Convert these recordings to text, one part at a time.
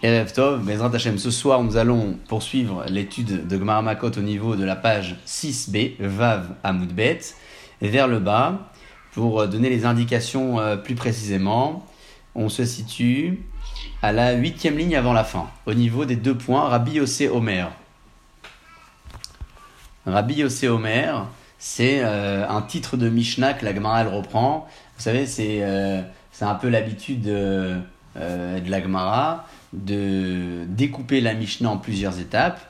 Erev Tov, Bezrat Hashem, ce soir nous allons poursuivre l'étude de Gmar Makot au niveau de la page 6b, Vav Amoudbet, vers le bas, pour donner les indications euh, plus précisément. On se situe à la huitième ligne avant la fin, au niveau des deux points, Rabbi Yossé Omer. Rabbi Yossé Omer, c'est euh, un titre de Mishnah que la Gemara elle reprend. Vous savez, c'est euh, un peu l'habitude de, de la Gemara de découper la Mishnah en plusieurs étapes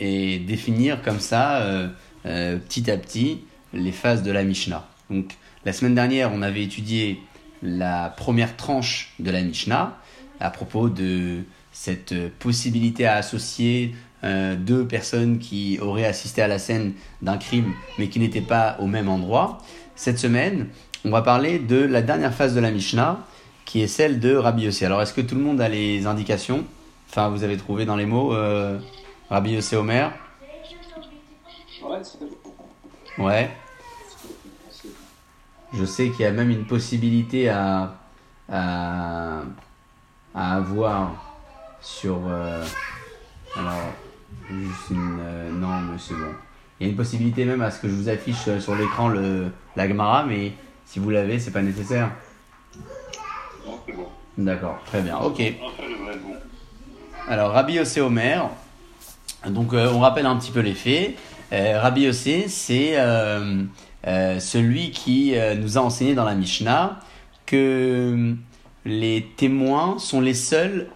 et définir comme ça, euh, euh, petit à petit, les phases de la Mishnah. Donc, la semaine dernière, on avait étudié la première tranche de la Mishnah à propos de cette possibilité à associer euh, deux personnes qui auraient assisté à la scène d'un crime mais qui n'étaient pas au même endroit. Cette semaine, on va parler de la dernière phase de la Mishnah qui est celle de Rabbi Yossi. Alors, est-ce que tout le monde a les indications? Enfin, vous avez trouvé dans les mots euh, Rabbi Yossi Omer Ouais. Je sais qu'il y a même une possibilité à, à, avoir sur. Euh, alors, juste une. Euh, non, mais c'est bon. Il y a une possibilité même à ce que je vous affiche sur l'écran le, la Gemara, mais si vous l'avez, c'est pas nécessaire. D'accord, très bien, ok. Alors, Rabbi Yossé Omer, donc euh, on rappelle un petit peu les faits. Euh, Rabbi Yossé, c'est euh, celui qui nous a enseigné dans la Mishnah que les témoins sont les seuls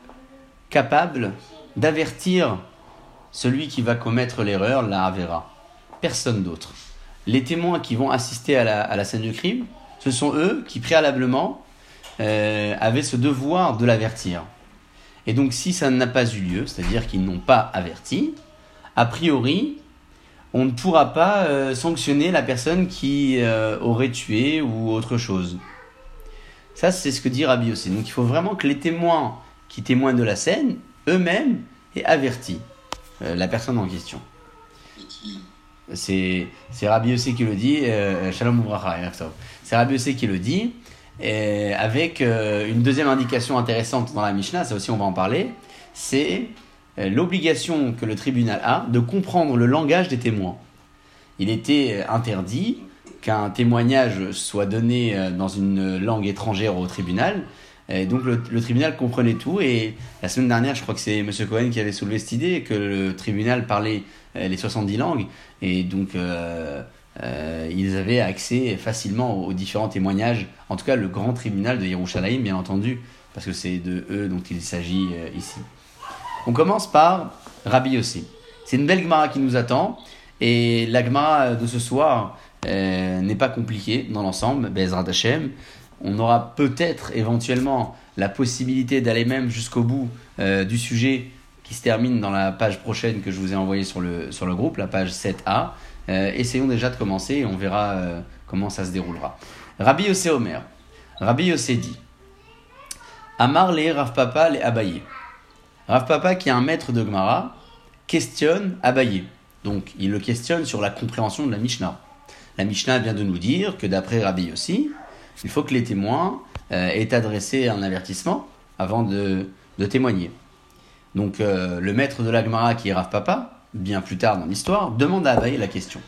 capables d'avertir celui qui va commettre l'erreur, la Avera. Personne d'autre. Les témoins qui vont assister à la, à la scène du crime, ce sont eux qui préalablement euh, avaient ce devoir de l'avertir. Et donc si ça n'a pas eu lieu, c'est-à-dire qu'ils n'ont pas averti, a priori, on ne pourra pas euh, sanctionner la personne qui euh, aurait tué ou autre chose. Ça, c'est ce que dit Rabbi aussi. Donc il faut vraiment que les témoins qui témoignent de la scène, eux-mêmes, aient averti la personne en question. C'est Rabbi aussi qui le dit, Shalom C'est Rabbi aussi qui le dit, et avec euh, une deuxième indication intéressante dans la Mishnah, ça aussi on va en parler, c'est euh, l'obligation que le tribunal a de comprendre le langage des témoins. Il était interdit qu'un témoignage soit donné euh, dans une langue étrangère au tribunal. Et donc le, tribunal comprenait tout et la semaine dernière, je crois que c'est M. Cohen qui avait soulevé cette idée que le tribunal parlait les 70 langues et donc euh, ils avaient accès facilement aux, différents témoignages, en tout cas le grand tribunal de Yerushalayim, bien entendu, parce que c'est de eux dont il s'agit euh, ici. On commence par Rabbi Yossi. C'est une belle Gemara qui nous attend, et la Gemara de ce soir euh, n'est pas compliquée dans l'ensemble, Bezrat Hashem. On aura peut-être éventuellement la possibilité d'aller même jusqu'au bout du sujet qui se termine dans la page prochaine que je vous ai envoyée sur le, sur le groupe, la page 7a. Euh, essayons déjà de commencer et on verra euh, comment ça se déroulera. Rabbi Yossé Omer. Rabbi Yossé dit Amar les Rav Papa les Abaye. Rav Papa, qui est un maître de Gemara, questionne Abaye. Donc il le questionne sur la compréhension de la Mishnah. La Mishnah vient de nous dire que d'après Rabbi Yossi, il faut que les témoins euh, aient adressé un avertissement avant de, témoigner. Donc le maître de la Gemara, qui est Rav Papa, bien plus tard dans l'histoire, demande à Abaye la question.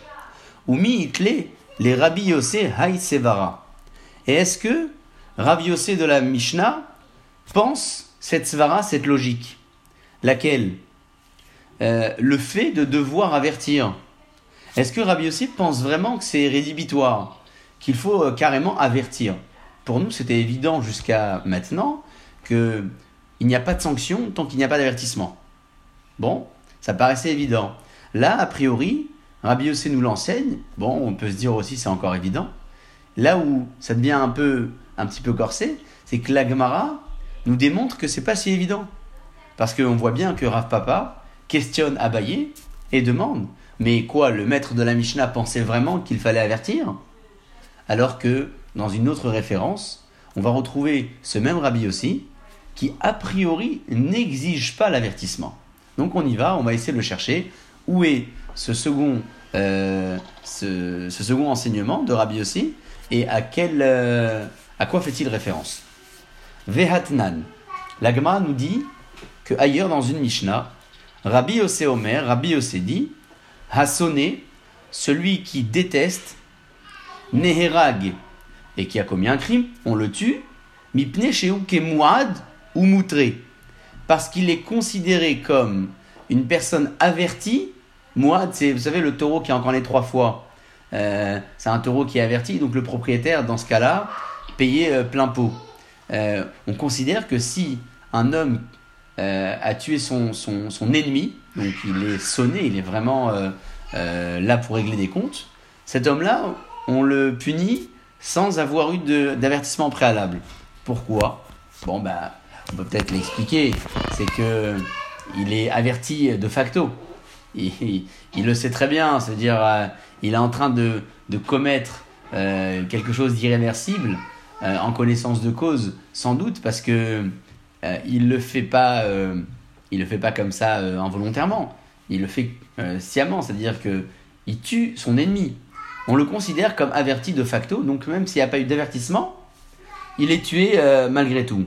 Umi itle les Rabbi Yossé Haï. Et est-ce que Rabbi Yossé de la Mishnah pense cette Svara, cette logique? Laquelle? Euh, Le fait de devoir avertir. Est-ce que Rabbi Yossé pense vraiment que c'est rédhibitoire Qu'il faut euh, carrément avertir? Pour nous, c'était évident jusqu'à maintenant qu'il n'y a pas de sanction tant qu'il n'y a pas d'avertissement. Bon, ça paraissait évident. Là, a priori, Rabbi Yossé nous l'enseigne. Bon, on peut se dire aussi c'est encore évident. Là où ça devient un peu, un petit peu corsé, c'est que la Gemara nous démontre que c'est pas si évident. Parce qu'on voit bien que Rav Papa questionne Abaye et demande Mais quoi, le maître de la Mishnah pensait vraiment qu'il fallait avertir? Alors que, dans une autre référence, on va retrouver ce même Rabbi aussi qui, a priori, n'exige pas l'avertissement. Donc on y va, on va essayer de le chercher. Où est ce second, euh, enseignement de Rabbi Yossi et à, quel, euh, à quoi fait-il référence? Vehatnan. L'agma nous dit que ailleurs dans une Mishnah, Rabbi Yossé Omer, Rabbi Yossé dit Hassoné, celui qui déteste, Neherag, et qui a commis un crime, on le tue, Mipne Sheuke Mouad ou Moutré, parce qu'il est considéré comme une personne avertie. C'est, vous savez, le taureau qui a encore les trois fois. Euh, c'est un taureau qui est averti, donc le propriétaire, dans ce cas-là, payait euh, plein pot. Euh, on considère que si un homme a tué son, son, son, ennemi, donc il est sonné, il est vraiment là pour régler des comptes, cet homme-là, on le punit sans avoir eu d'avertissement préalable. Pourquoi? Bon, bah, on peut peut-être l'expliquer. C'est que il est averti de facto. Il, il, le sait très bien, c'est-à-dire euh, il est en train de, de commettre euh, quelque chose d'irréversible euh, en connaissance de cause, sans doute, parce que il le fait pas, il le fait pas comme ça involontairement. Il le fait sciemment, c'est-à-dire que il tue son ennemi. On le considère comme averti de facto, donc même s'il n'y a pas eu d'avertissement, il est tué malgré tout.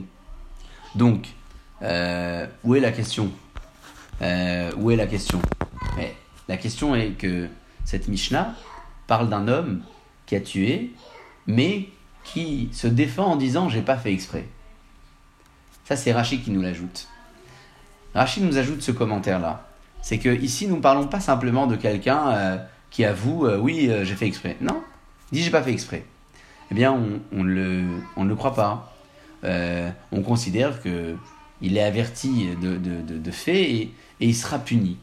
Donc, où est la question? Euh, où est la question? La question est que cette Mishnah parle d'un homme qui a tué, mais qui se défend en disant j'ai pas fait exprès. Ça, c'est Rachid qui nous l'ajoute. Rachid nous ajoute ce commentaire-là. C'est que ici, nous ne parlons pas simplement de quelqu'un euh, qui avoue euh, oui, j'ai fait exprès. Non, il dit j'ai pas fait exprès. Eh bien, on, le, on ne le croit pas. On considère que il est averti de, de, de, fait et, il sera puni.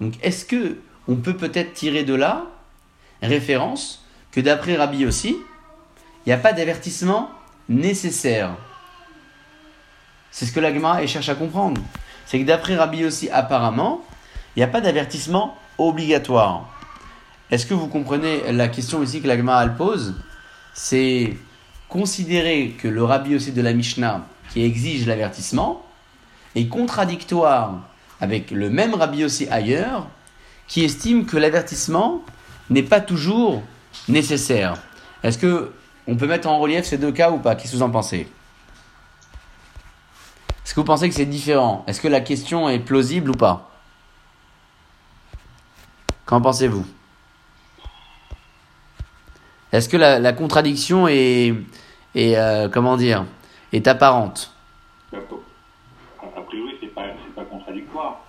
Donc est-ce que on peut peut-être tirer de là référence que d'après Rabbi aussi, il n'y a pas d'avertissement nécessaire? C'est ce que la cherche à comprendre. C'est que d'après Rabbi aussi, apparemment, il n'y a pas d'avertissement obligatoire. Est-ce que vous comprenez la question ici que la Gemara pose? C'est considérer que le Rabbi aussi de la Mishnah qui exige l'avertissement est contradictoire avec le même Rabbi aussi ailleurs qui estime que l'avertissement n'est pas toujours nécessaire. Est-ce que on peut mettre en relief ces deux cas ou pas? Qu'est-ce que vous en pensez? Est-ce que vous pensez que c'est différent? Est-ce que la question est plausible ou pas? Qu'en pensez-vous? Est-ce que la, contradiction est, est euh, comment dire est apparente? A priori, c'est pas, pas contradictoire.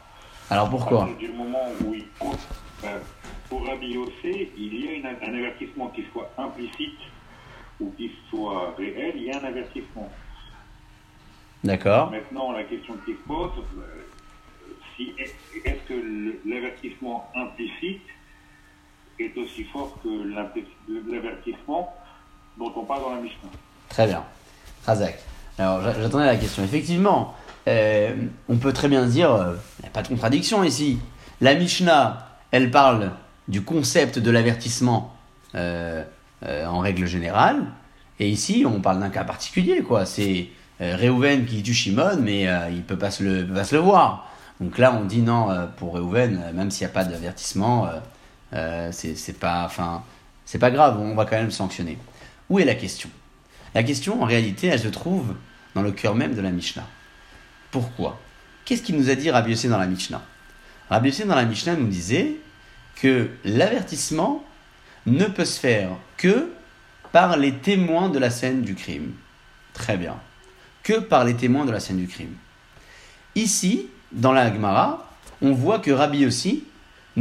Alors pourquoi? Du moment où il, ben, pour Rabbi Yossé, il y a une, un avertissement qui soit implicite ou qui soit réel, il y a un avertissement. D'accord. Maintenant, la question qui se pose, euh, si, est-ce que l'avertissement implicite est aussi fort que l'avertissement dont on parle dans la mission Très bien. Razak. Alors, j'attendais la question. Effectivement, euh, on peut très bien dire, il euh, n'y a pas de contradiction ici. La Mishnah, elle parle du concept de l'avertissement euh, en règle générale. Et ici, on parle d'un cas particulier, quoi. C'est Reuven qui tue Shimon, mais il ne peut, le, pas se le voir. Donc là, on dit non, pour Reuven, même s'il n'y a pas d'avertissement, c'est pas, enfin, c'est pas grave, on va quand même sanctionner. Où est la question? La question, en réalité, elle se trouve dans le cœur même de la Mishnah. Pourquoi? Qu'est-ce qu'il nous a dit Rabbi Yossi dans la Mishnah? Rabbi Yossi dans la Mishnah nous disait que l'avertissement ne peut se faire que par les témoins de la scène du crime. Très bien. Que par les témoins de la scène du crime. Ici, dans la Gemara, on voit que Rabbi Yossi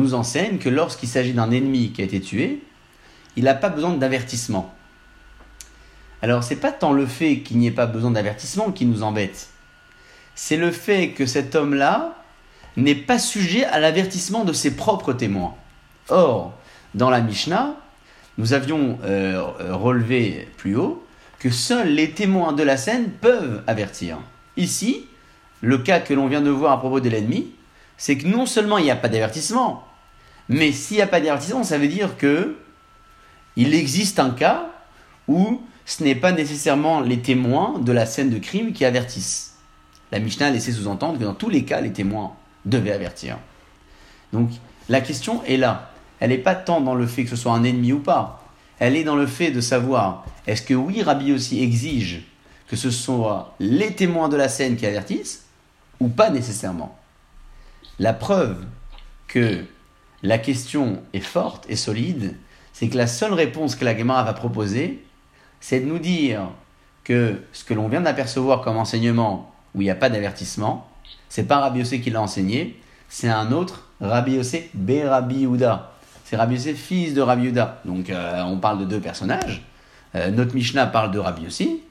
nous enseigne que lorsqu'il s'agit d'un ennemi qui a été tué, il n'a pas besoin d'avertissement. Alors, c'est pas tant le fait qu'il n'y ait pas besoin d'avertissement qui nous embête. C'est le fait que cet homme-là n'est pas sujet à l'avertissement de ses propres témoins. Or, dans la Mishnah, nous avions euh, relevé plus haut que seuls les témoins de la scène peuvent avertir. Ici, le cas que l'on vient de voir à propos de l'ennemi, c'est que non seulement il n'y a pas d'avertissement, mais s'il n'y a pas d'avertissement, ça veut dire que il existe un cas où ce n'est pas nécessairement les témoins de la scène de crime qui avertissent. La Mishnah a laissé sous-entendre que dans tous les cas, les témoins devaient avertir. Donc la question est là. Elle n'est pas tant dans le fait que ce soit un ennemi ou pas. Elle est dans le fait de savoir est-ce que oui, Rabbi aussi exige que ce soit les témoins de la scène qui avertissent ou pas nécessairement. La preuve que la question est forte et solide, c'est que la seule réponse que la Gemara va proposer, c'est de nous dire que ce que l'on vient d'apercevoir comme enseignement, où il n'y a pas d'avertissement, c'est pas Rabbi Yossé qui l'a enseigné, c'est un autre Rabbi Yossé B. Rabbi. C'est Rabbi Yossé, fils de Rabbi Yehuda. Donc euh, on parle de deux personnages. Euh, notre Mishnah parle de Rabbi Yossé.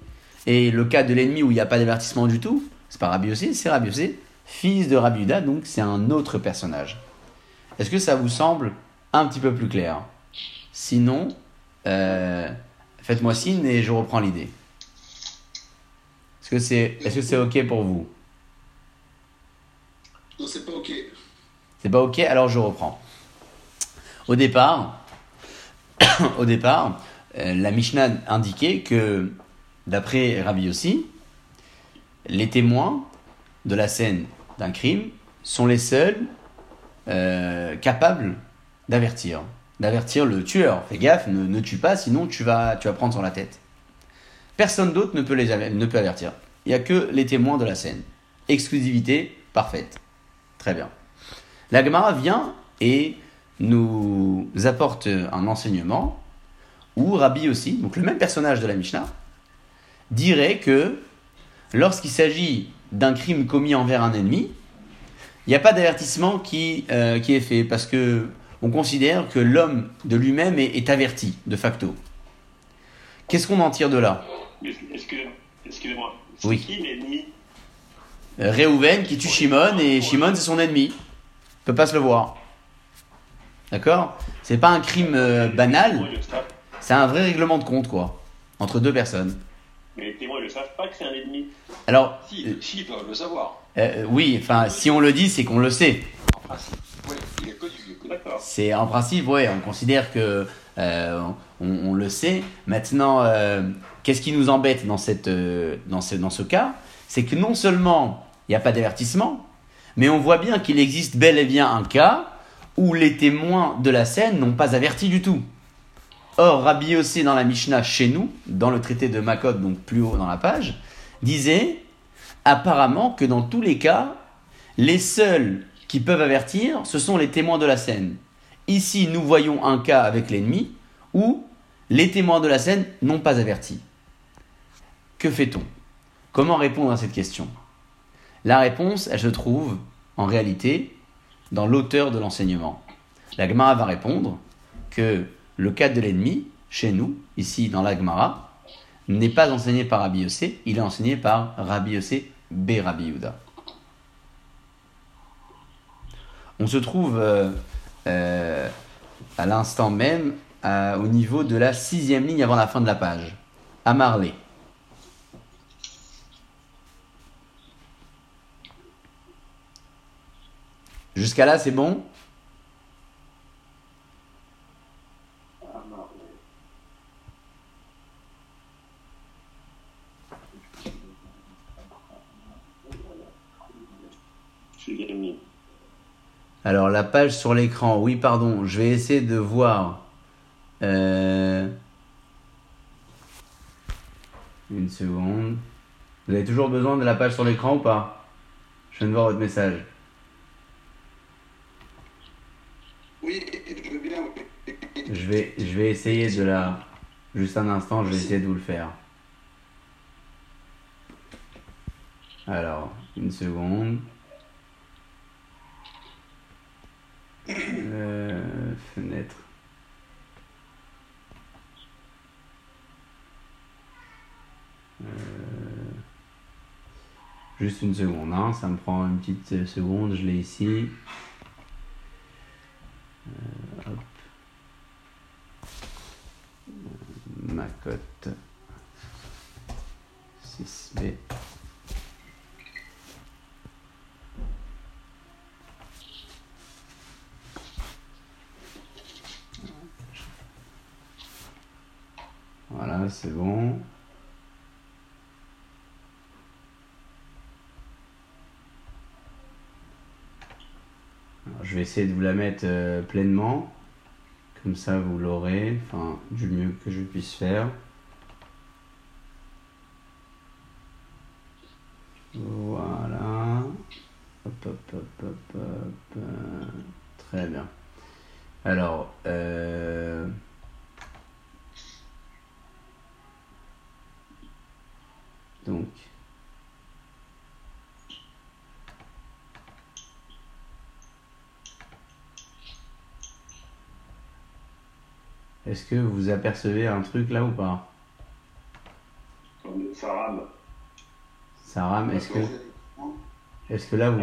Et le cas de l'ennemi où il n'y a pas d'avertissement du tout, c'est pas Rabbi Yossé, c'est Rabbi Yossé, fils de Rabbi Yehuda. Donc c'est un autre personnage. Est-ce que ça vous semble un petit peu plus clair? Sinon, euh, faites-moi signe et je reprends l'idée. Est-ce que c'est est -ce c'est OK pour vous? Non, c'est pas OK. C'est pas OK, alors je reprends. Au départ, au départ euh, la Mishnah indiquait que, d'après Rabbi Yossi, les témoins de la scène d'un crime sont les seuls euh, capables d'avertir. D'avertir le tueur. Fais gaffe, ne, ne, tue pas, sinon tu vas, tu vas prendre sur la tête. Personne d'autre ne, peut les, ne peut avertir. Il n'y a que les témoins de la scène. Exclusivité parfaite. Très bien. La Gemara vient et nous apporte un enseignement où Rabbi aussi, donc le même personnage de la Mishnah, dirait que lorsqu'il s'agit d'un crime commis envers un ennemi, il n'y a pas d'avertissement qui, euh, qui est fait parce que on considère que l'homme de lui-même est, est, averti de facto. Qu'est-ce qu'on en tire de là? Excusez-moi. Oui. Qui l'ennemi? Réhouven qui tue Shimon et Shimon c'est son ennemi. Il peut pas se le voir. D'accord? C'est pas un crime euh, banal. C'est un vrai règlement de compte quoi entre deux personnes. Le savent pas que c'est un ennemi. Alors. Si, euh, si, ils doivent le savoir. Euh, oui, enfin, si on le dit, c'est qu'on le sait. En principe, oui, il est connu. D'accord. C'est en principe, oui, on considère que euh, on, on, le sait. Maintenant, euh, qu'est-ce qui nous embête dans, cette, euh, dans, ce, dans ce cas? C'est que non seulement il n'y a pas d'avertissement, mais on voit bien qu'il existe bel et bien un cas où les témoins de la scène n'ont pas averti du tout. Or, Rabbi Yossé dans la Mishnah chez nous, dans le traité de Makot, donc plus haut dans la page, disait apparemment que dans tous les cas, les seuls qui peuvent avertir, ce sont les témoins de la scène. Ici, nous voyons un cas avec l'ennemi où les témoins de la scène n'ont pas averti. Que fait-on? Comment répondre à cette question? La réponse, elle se trouve en réalité dans l'auteur de l'enseignement. La Gemara va répondre que le cas de l'ennemi, chez nous, ici dans la Gemara, n'est pas enseigné par Rabbi Yossé, il est enseigné par Rabbi Yossé B. Rabbi. On se trouve euh, euh, à l'instant même au niveau de la sixième ligne avant la fin de la page. À Marley. Jusqu'à là, c'est bon? Alors, la page sur l'écran, oui, pardon, je vais essayer de voir. Euh... Une seconde. Vous avez toujours besoin de la page sur l'écran ou pas? Je viens de voir votre message. Oui, je veux bien. Je vais, je vais essayer de la. Juste un instant, je vais essayer de vous le faire. Alors, une seconde. Euh, fenêtre. Euh, juste une seconde, hein, ça me prend une petite seconde, je l'ai ici. Euh, hop. Ma cote 6B. Voilà, c'est bon. Je vais essayer de vous la mettre euh, pleinement. Comme ça, vous l'aurez. Enfin, du mieux que je puisse faire. Voilà. hop, hop, hop, hop, euh, Très bien. Alors, euh, donc, est-ce que vous apercevez un truc là ou pas? Ça rame. Ça rame. Est-ce que, est-ce que là vous.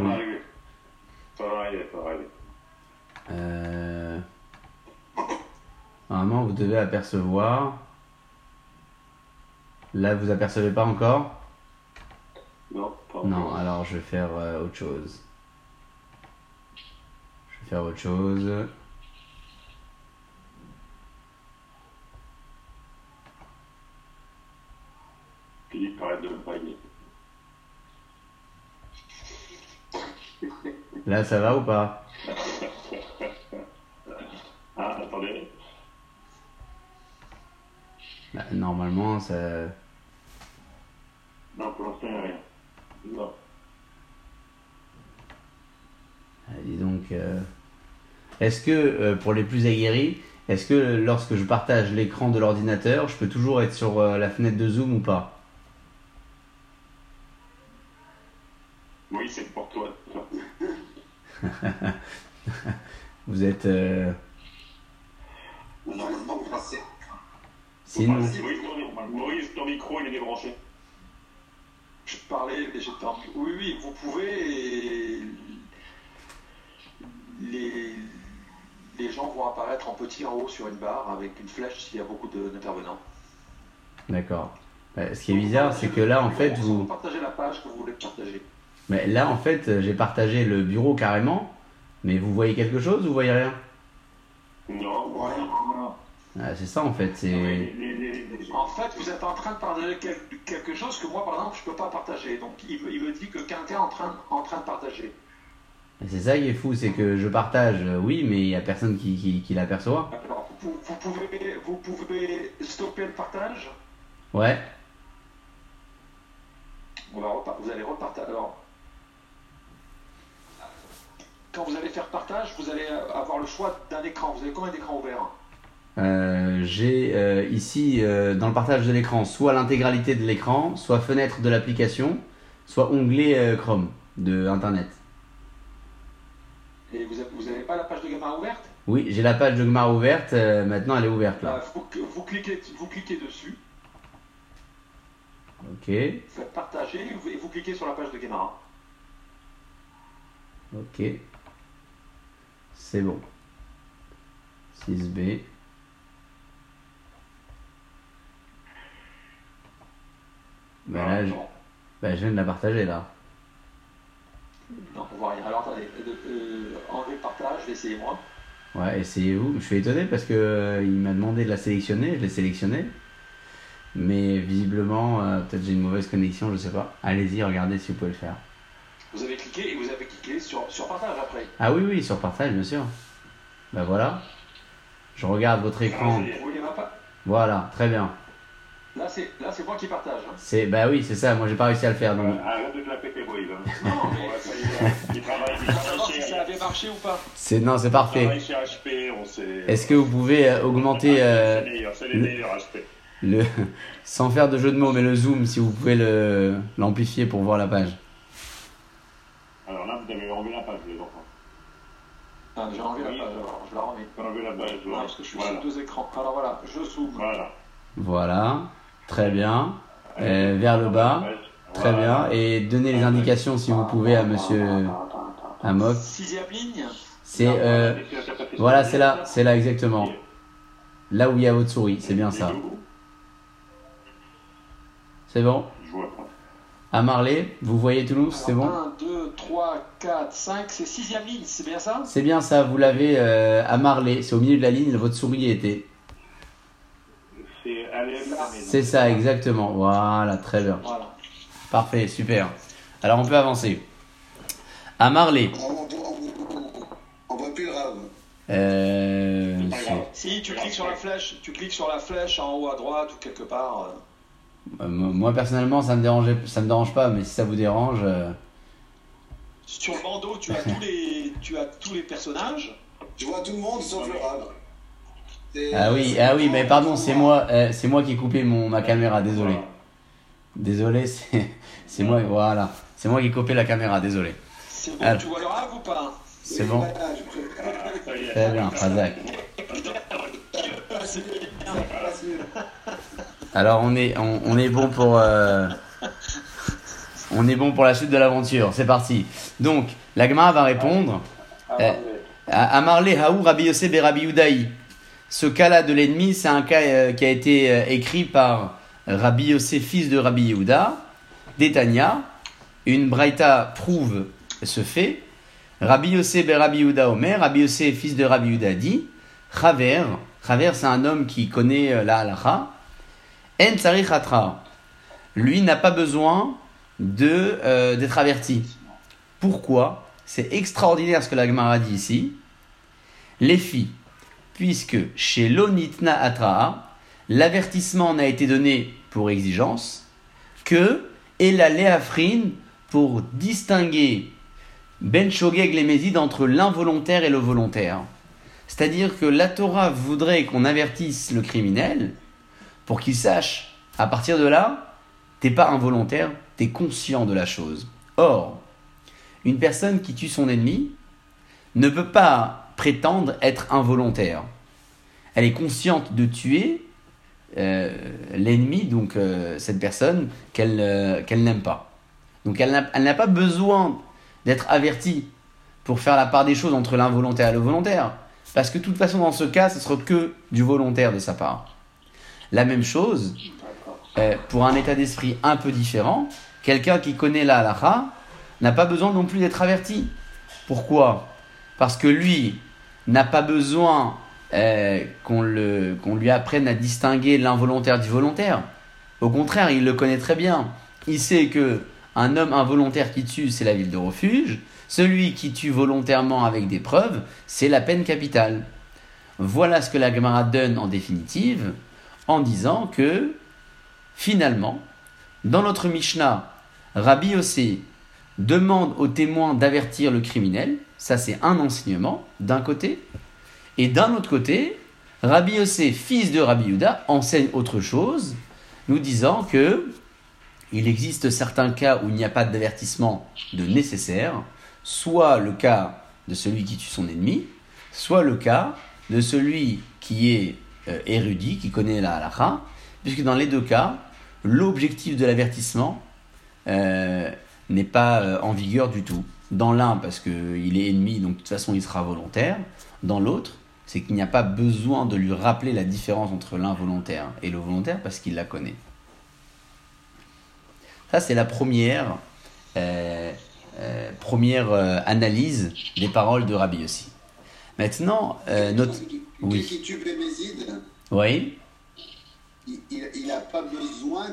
Ça va arriver, ça va arriver. Euh, Normalement, vous devez apercevoir. Là, vous apercevez pas encore? Non, pas Non, encore. alors je vais faire euh, autre chose. Je vais faire autre chose. Philippe arrête de me pailler. Là, ça va ou pas Ah, attendez. Bah, Normalement, ça. Non, pour l'instant, rien. Non. Ah, Dis donc. euh, Est-ce que, euh, pour les plus aguerris, est-ce que lorsque je partage l'écran de l'ordinateur, je peux toujours être sur euh, la fenêtre de Zoom ou pas Oui, c'est pour toi. Vous êtes. euh, Normalement. Sinon. Maurice, ton, Maurice, ton micro, il est débranché. Je parlais, mais j'étais en... Oui, oui, vous pouvez. Les, les gens vont apparaître en petit en haut sur une barre avec une flèche s'il y a beaucoup de- d'intervenants. D'accord. Bah, ce qui est bizarre, c'est que là, en fait, vous. partagez la page que vous voulez partager. Mais là, en fait, j'ai partagé le bureau carrément. Mais vous voyez quelque chose ou vous voyez rien? Non, non. Ah, C'est ça, en fait. C'est. Les- les- les- les- En fait, vous êtes en train de partager quel- quelque chose que moi, par exemple, je ne peux pas partager. Donc, il, me- il me dit que quelqu'un est en train, en train de partager. C'est ça qui est fou, c'est que je partage, euh, oui, mais il n'y a personne qui, qui, qui l'aperçoit. Alors, vous, vous pouvez, vous pouvez stopper le partage? Ouais. On va vous allez repartager. Alors, quand vous allez faire partage, vous allez avoir le choix d'un écran. Vous avez combien d'écrans ouverts Euh, j'ai euh, ici, euh, dans le partage de l'écran, soit l'intégralité de l'écran, soit fenêtre de l'application, soit onglet euh, Chrome de Internet. Et vous n'avez pas la page de gamin ouverte? Oui, j'ai la page de Gmar ouverte, euh, maintenant elle est ouverte Bah, là. vous, vous cliquez, vous cliquez dessus, Ok, vous faites partager et vous, et vous cliquez sur la page de Gamera. ok. C'est bon. 6B. Bah là, je, bah, je viens de la partager là. non, on voit rien. Alors attendez, euh, euh, enlevez le partage, essayez-moi. Ouais, essayez-vous. Je suis étonné parce que euh, il m'a demandé de la sélectionner, je l'ai sélectionnée. Mais visiblement, euh, peut-être j'ai une mauvaise connexion, je sais pas. Allez-y, regardez si vous pouvez le faire. Vous avez cliqué et vous avez cliqué sur, sur partage après. Ah oui, oui, sur partage, bien sûr. Bah voilà. Je regarde votre écran. Ma page Voilà, très bien. Là, c'est là, c'est moi qui partage. hein. C'est bah oui, c'est ça. Moi, j'ai pas réussi à le faire. Donc, Arrête de te la péter, hein. Non, On mais saluer. Il travaille, il on va savoir travaille si ça avait marché ou pas. c'est non, c'est il parfait. travaille chez HP, on sait. Est-ce que vous pouvez euh, augmenter euh, C'est les meilleurs, c'est les le- meilleurs HP. le sans faire de jeu de mots, mais le zoom, si vous pouvez le l'amplifier pour voir la page. Alors là, vous avez enlevé la page, les enfants. Ah, J'ai enlevé la page, alors je la remets. Enlevé la page, voilà. parce que je suis voilà. sur deux écrans. Alors voilà, je zoome. Voilà. Voilà, très bien. Euh, vers le bas. Très bien. Et donnez les indications si vous pouvez à Monsieur Amok. Sixième ligne. C'est euh, voilà, c'est là, c'est là exactement. Là où il y a votre souris, c'est bien ça. C'est bon? Je vois pas. À Marley, vous voyez Toulouse, c'est bon 1, 2, 3, 4, 5, c'est sixième ligne, c'est bien ça C'est bien ça, vous l'avez euh, à Marley, c'est au milieu de la ligne, votre souris était. C'est. C'est ça, exactement. Voilà, très bien. Voilà. Parfait, super. Alors on peut avancer. À Marley, On voit plus le rave. euh, Si tu cliques sur la flèche, tu cliques sur la flèche en haut à droite ou quelque part. euh, moi personnellement, ça me dérangeait, ça me dérange pas, mais si ça vous dérange, euh, Si sur le bandeau, tu as tous les, tu as tous les personnages. Je vois tout le monde sauf le rab. Ah oui, ah oui, mais pardon, c'est moi, euh, c'est moi qui ai coupé mon, ma caméra, désolé. Désolé, c'est c'est moi, voilà. C'est moi qui ai coupé la caméra, désolé. C'est bon, Ah. tu vois le rave ou pas? C'est Oui, bon. Très bien, Razak. Alors on est, on, on est bon pour... euh, on est bon pour la suite de l'aventure, c'est parti. Donc, la Gemara va répondre... euh, Amarle Haou Rabbi Yosef et Rabbi Udaï. Ce cas-là de l'ennemi, c'est un cas euh, qui a été euh, écrit par Rabbi Yosef, fils de Rabbi Yehuda, d'Etania. Une braïta prouve ce fait. Rabbi Yosef et Rabbi Yehuda Omer, Rabbi Yosef, fils de Rabbi Yehuda, dit Chaver, Chaver c'est un homme qui connaît euh, la halacha. En. Lui n'a pas besoin de, euh, d'être averti. Pourquoi? C'est extraordinaire ce que la Gemara dit ici. Les filles, puisque chez l'onitna atraa, l'avertissement n'a été donné pour exigence que et la léafrine pour distinguer ben shogeg les entre l'involontaire et le volontaire. C'est-à-dire que la Torah voudrait qu'on avertisse le criminel pour qu'il sache, à partir de là, t'es pas involontaire, t'es conscient de la chose. Or, une personne qui tue son ennemi ne peut pas prétendre être involontaire. Elle est consciente de tuer euh, l'ennemi, donc euh, cette personne qu'elle euh, qu'elle n'aime pas. Donc elle n'a elle n'a pas besoin d'être avertie pour faire la part des choses entre l'involontaire et le volontaire. Parce que de toute façon, dans ce cas, ce sera que du volontaire de sa part. La même chose, euh, pour un état d'esprit un peu différent, quelqu'un qui connaît la halakha n'a pas besoin non plus d'être averti. Pourquoi? Parce que lui n'a pas besoin euh, qu'on lui apprenne à distinguer l'involontaire du volontaire. Au contraire, il le connaît très bien. Il sait que un homme involontaire qui tue, c'est la ville de refuge. Celui qui tue volontairement avec des preuves, c'est la peine capitale. Voilà ce que la Gemara donne en définitive en disant que finalement, dans notre Mishnah, Rabbi Yossé demande aux témoins d'avertir le criminel. Ça, c'est un enseignement d'un côté. Et d'un autre côté, Rabbi Yossé, fils de Rabbi Yuda, enseigne autre chose, nous disant que il existe certains cas où il n'y a pas d'avertissement de nécessaire, soit le cas de celui qui tue son ennemi, soit le cas de celui qui est érudit, qui connaît la halakha, puisque dans les deux cas, l'objectif de l'avertissement euh, n'est pas euh, en vigueur du tout. Dans l'un, parce qu'il est ennemi, donc de toute façon il sera volontaire. Dans l'autre, c'est qu'il n'y a pas besoin de lui rappeler la différence entre l'involontaire et le volontaire, parce qu'il la connaît. Ça, c'est la première, euh, euh, première euh, analyse des paroles de Rabbi Yossi. Maintenant, euh, notre... Oui. qui tue Bémézide, Oui il n'a pas besoin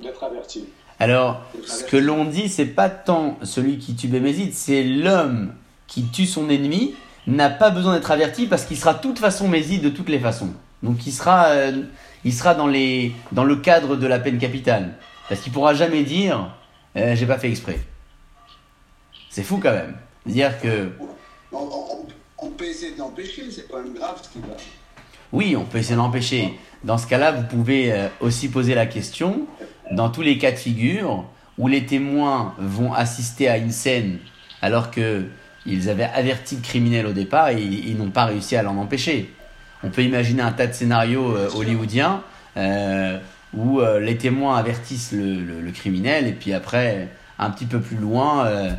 d'être averti. Alors, ce que l'on dit, c'est pas tant celui qui tue Bémézide, c'est l'homme qui tue son ennemi n'a pas besoin d'être averti parce qu'il sera de toute façon Méside de toutes les façons. Donc il sera, euh, il sera dans, les, dans le cadre de la peine capitale. Parce qu'il pourra jamais dire euh, j'ai pas fait exprès. C'est fou quand même. Dire que On, on- peut essayer de l'empêcher, c'est pas même grave ce qu'il va. Oui, on peut essayer de l'empêcher. Dans ce cas-là, vous pouvez euh, aussi poser la question, dans tous les cas de figure, où les témoins vont assister à une scène alors que ils avaient averti le criminel au départ et ils, n'ont pas réussi à l'en empêcher. On peut imaginer un tas de scénarios euh, hollywoodiens euh, où les témoins avertissent le, le- le criminel et puis après, un petit peu plus loin, euh,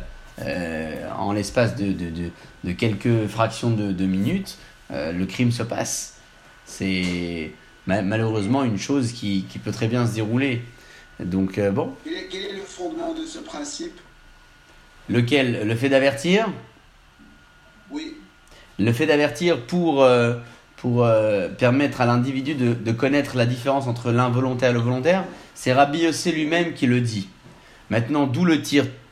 euh, en l'espace de, de- de- de quelques fractions de, de minutes, euh, le crime se passe. C'est ma- malheureusement une chose qui, qui peut très bien se dérouler. Donc euh, bon, Quel est, quel est le fondement de ce principe? Lequel? Le fait d'avertir? Oui, Le fait d'avertir pour, pour permettre à l'individu de, connaître la différence entre l'involontaire et le volontaire, c'est Rabbi Yossé lui-même qui le dit. Maintenant, d'où le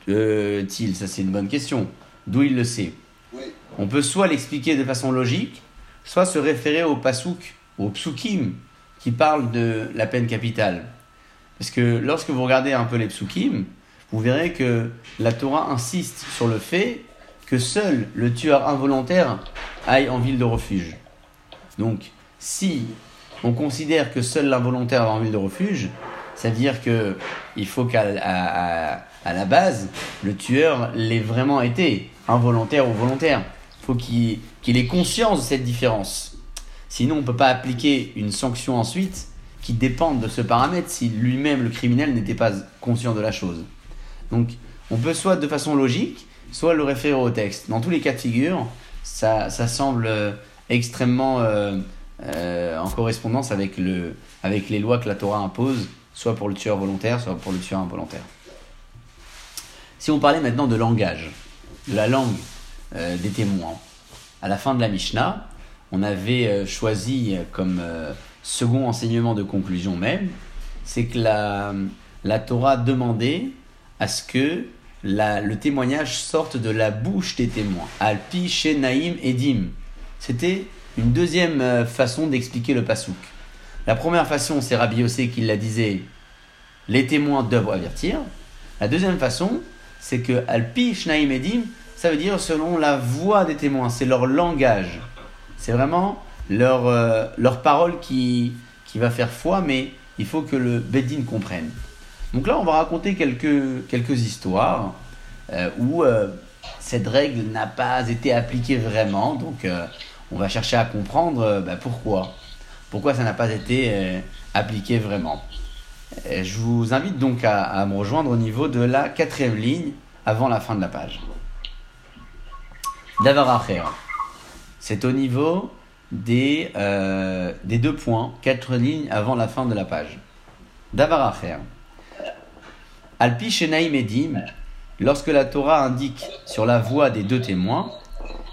tire-t-il Ça, c'est une bonne question. D'où il le sait oui. On peut soit l'expliquer de façon logique, soit se référer au pasouk, au psukim, qui parle de la peine capitale. Parce que lorsque vous regardez un peu les psukim, vous verrez que la Torah insiste sur le fait que seul le tueur involontaire aille en ville de refuge. Donc, si on considère que seul l'involontaire va en ville de refuge, ça veut dire que il faut qu'à à- la base, le tueur l'ait vraiment été, involontaire ou volontaire. Faut qu'il ait conscience de cette différence. Sinon, on ne peut pas appliquer une sanction ensuite qui dépende de ce paramètre si lui-même, le criminel, n'était pas conscient de la chose. Donc, on peut soit de façon logique, soit le référer au texte. Dans tous les cas de figure, ça, semble euh, extrêmement euh, euh, en correspondance avec les lois que la Torah impose, soit pour le tueur volontaire, soit pour le tueur involontaire. Si on parlait maintenant de langage, de la langue euh, des témoins, à la fin de la Mishnah, on avait euh, choisi euh, comme second enseignement de conclusion même, c'est que la, la Torah demandait à ce que le témoignage sorte de la bouche des témoins. Alpi, Shenaim, Edim. C'était une deuxième façon d'expliquer le pasouk. La première façon, c'est Rabbi Yossé qui la disait les témoins doivent avertir. La deuxième façon, c'est que Alpi, Shnaim, Edim, ça veut dire selon la voix des témoins, c'est leur langage. C'est vraiment leur, euh, leur parole qui, qui va faire foi, mais il faut que le Bedin comprenne. Donc là, on va raconter quelques, quelques histoires euh, où euh, cette règle n'a pas été appliquée vraiment. Donc, on va chercher à comprendre bah, pourquoi. Pourquoi ça n'a pas été appliqué vraiment. Je vous invite donc à, me rejoindre au niveau de la quatrième ligne avant la fin de la page. Davar Acher. C'est au niveau des, euh, des deux points, quatre lignes avant la fin de la page. Davar Acher. Alpi Shenaim Edim, lorsque la Torah indique sur la voix des deux témoins,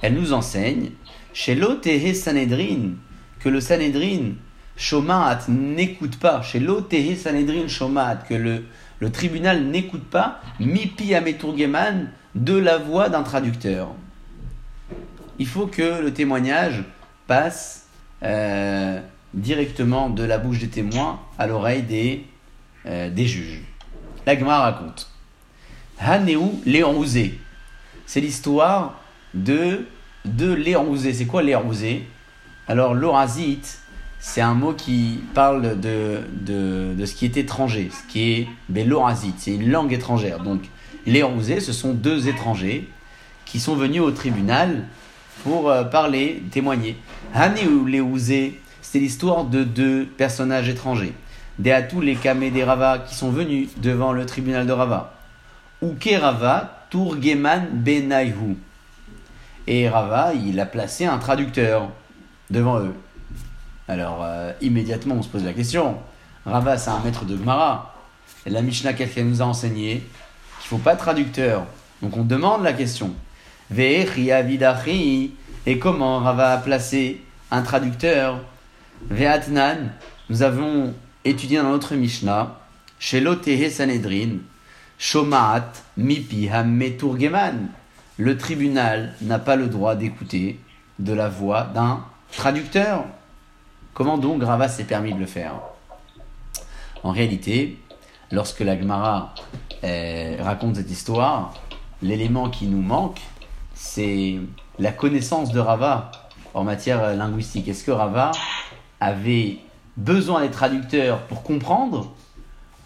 elle nous enseigne chez l'Otehe Sanhedrin que le Sanhedrin Shomaat n'écoute pas, chez l'Otehe Sanhedrin Shomaat que le, le tribunal n'écoute pas Mipi Ameturgeman de la voix d'un traducteur. Il faut que le témoignage passe euh, directement de la bouche des témoins à l'oreille des, euh, des juges. La Gemara raconte. Haneu Léon Ouzé. C'est l'histoire de, de Léon Ouzé. C'est quoi Léon Ouzé? Alors, l'orazite, c'est un mot qui parle de, ce qui est étranger, ce qui est l'orazite, c'est une langue étrangère. Donc, Léon Ouzé, ce sont deux étrangers qui sont venus au tribunal pour euh, parler, témoigner. Haneu Léouzé, c'est l'histoire de deux personnages étrangers. Deatou les Kamé des Rava qui sont venus devant le tribunal de Rava. Uke Rava Turgeman Benaihu. Et Rava, il a placé un traducteur devant eux. Alors, euh, immédiatement, on se pose la question. Rava, c'est un maître de Gemara. La Mishnah qu'elle nous a enseigné qu'il faut pas de traducteur. Donc, on demande la question. Et comment Rava a placé un traducteur? Ve'atnan. Nous avons étudié dans notre Mishnah. Chez l'Otehe Sanhedrin. Shomaat mipi hammeturgeman. Le tribunal n'a pas le droit d'écouter de la voix d'un traducteur. Comment donc Rava s'est permis de le faire? En réalité, lorsque la Gemara euh, raconte cette histoire, l'élément qui nous manque, c'est la connaissance de Rava en matière euh, linguistique. Est-ce que Rava avait besoin des traducteurs pour comprendre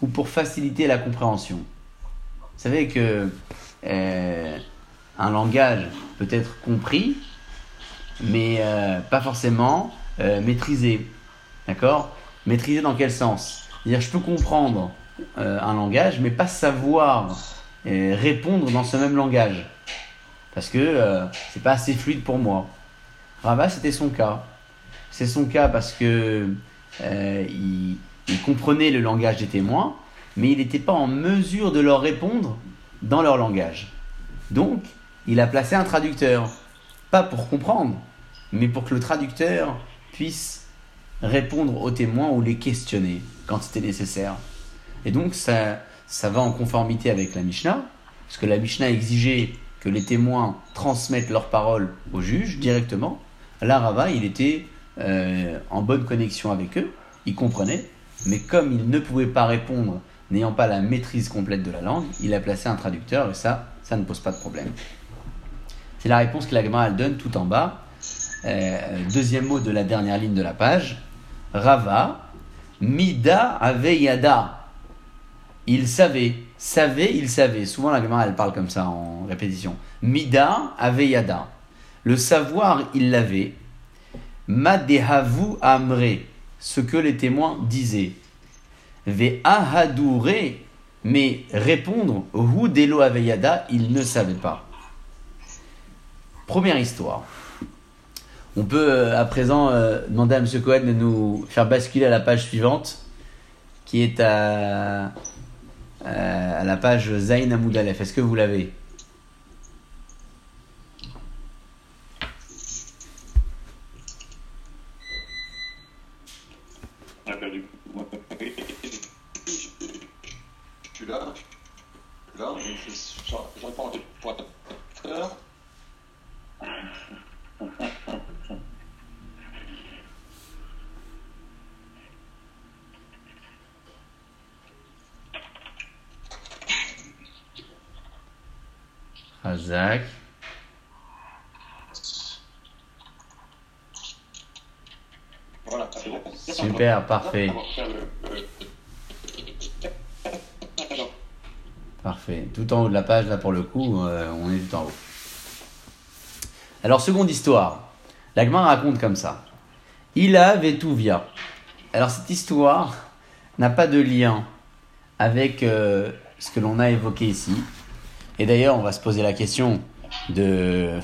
ou pour faciliter la compréhension? Vous savez que euh, un langage peut être compris, mais pas forcément euh, maîtrisé. D'accord? Maîtrisé dans quel sens? C'est-à-dire, je peux comprendre euh, un langage, mais pas savoir euh, répondre dans ce même langage. Parce que c'est pas assez fluide pour moi. Rava, c'était son cas. C'est son cas parce que il comprenait le langage des témoins, mais il n'était pas en mesure de leur répondre dans leur langage. Donc, il a placé un traducteur, pas pour comprendre, mais pour que le traducteur puisse répondre aux témoins ou les questionner quand c'était nécessaire. Et donc, ça, ça va en conformité avec la Mishnah, parce que la Mishnah exigeait que les témoins transmettent leurs paroles au juge directement. Là, Rava, il était euh, en bonne connexion avec eux, il comprenait, mais comme il ne pouvait pas répondre n'ayant pas la maîtrise complète de la langue, il a placé un traducteur et ça, ça ne pose pas de problème. C'est la réponse que la Gemara donne tout en bas. Euh, deuxième mot de la dernière ligne de la page. Rava, Mida Aveyada. Il savait, savait, il savait. Souvent la Gemara elle parle comme ça en répétition. Mida Aveyada. Le savoir, il l'avait. Madehavu Amre. Ce que les témoins disaient. Ve Ahadoure. Mais répondre, Hu Delo Aveyada, il ne savait pas. Première histoire. On peut euh, à présent euh, demander à M. Cohen de nous faire basculer à la page suivante, qui est à, à la page Zain Hamoud Aleph. Est-ce que vous l'avez On a perdu. Je suis là. Je suis là. Je, je, je réponds au pointeur. Razak. Voilà, c'est bon. Super, parfait. Parfait. Tout en haut de la page, là pour le coup, euh, on est tout en haut. Alors, seconde histoire. L'Agma raconte comme ça. Ila Vetuvia. Alors, cette histoire n'a pas de lien avec euh, ce que l'on a évoqué ici. Et d'ailleurs, on va se poser la question de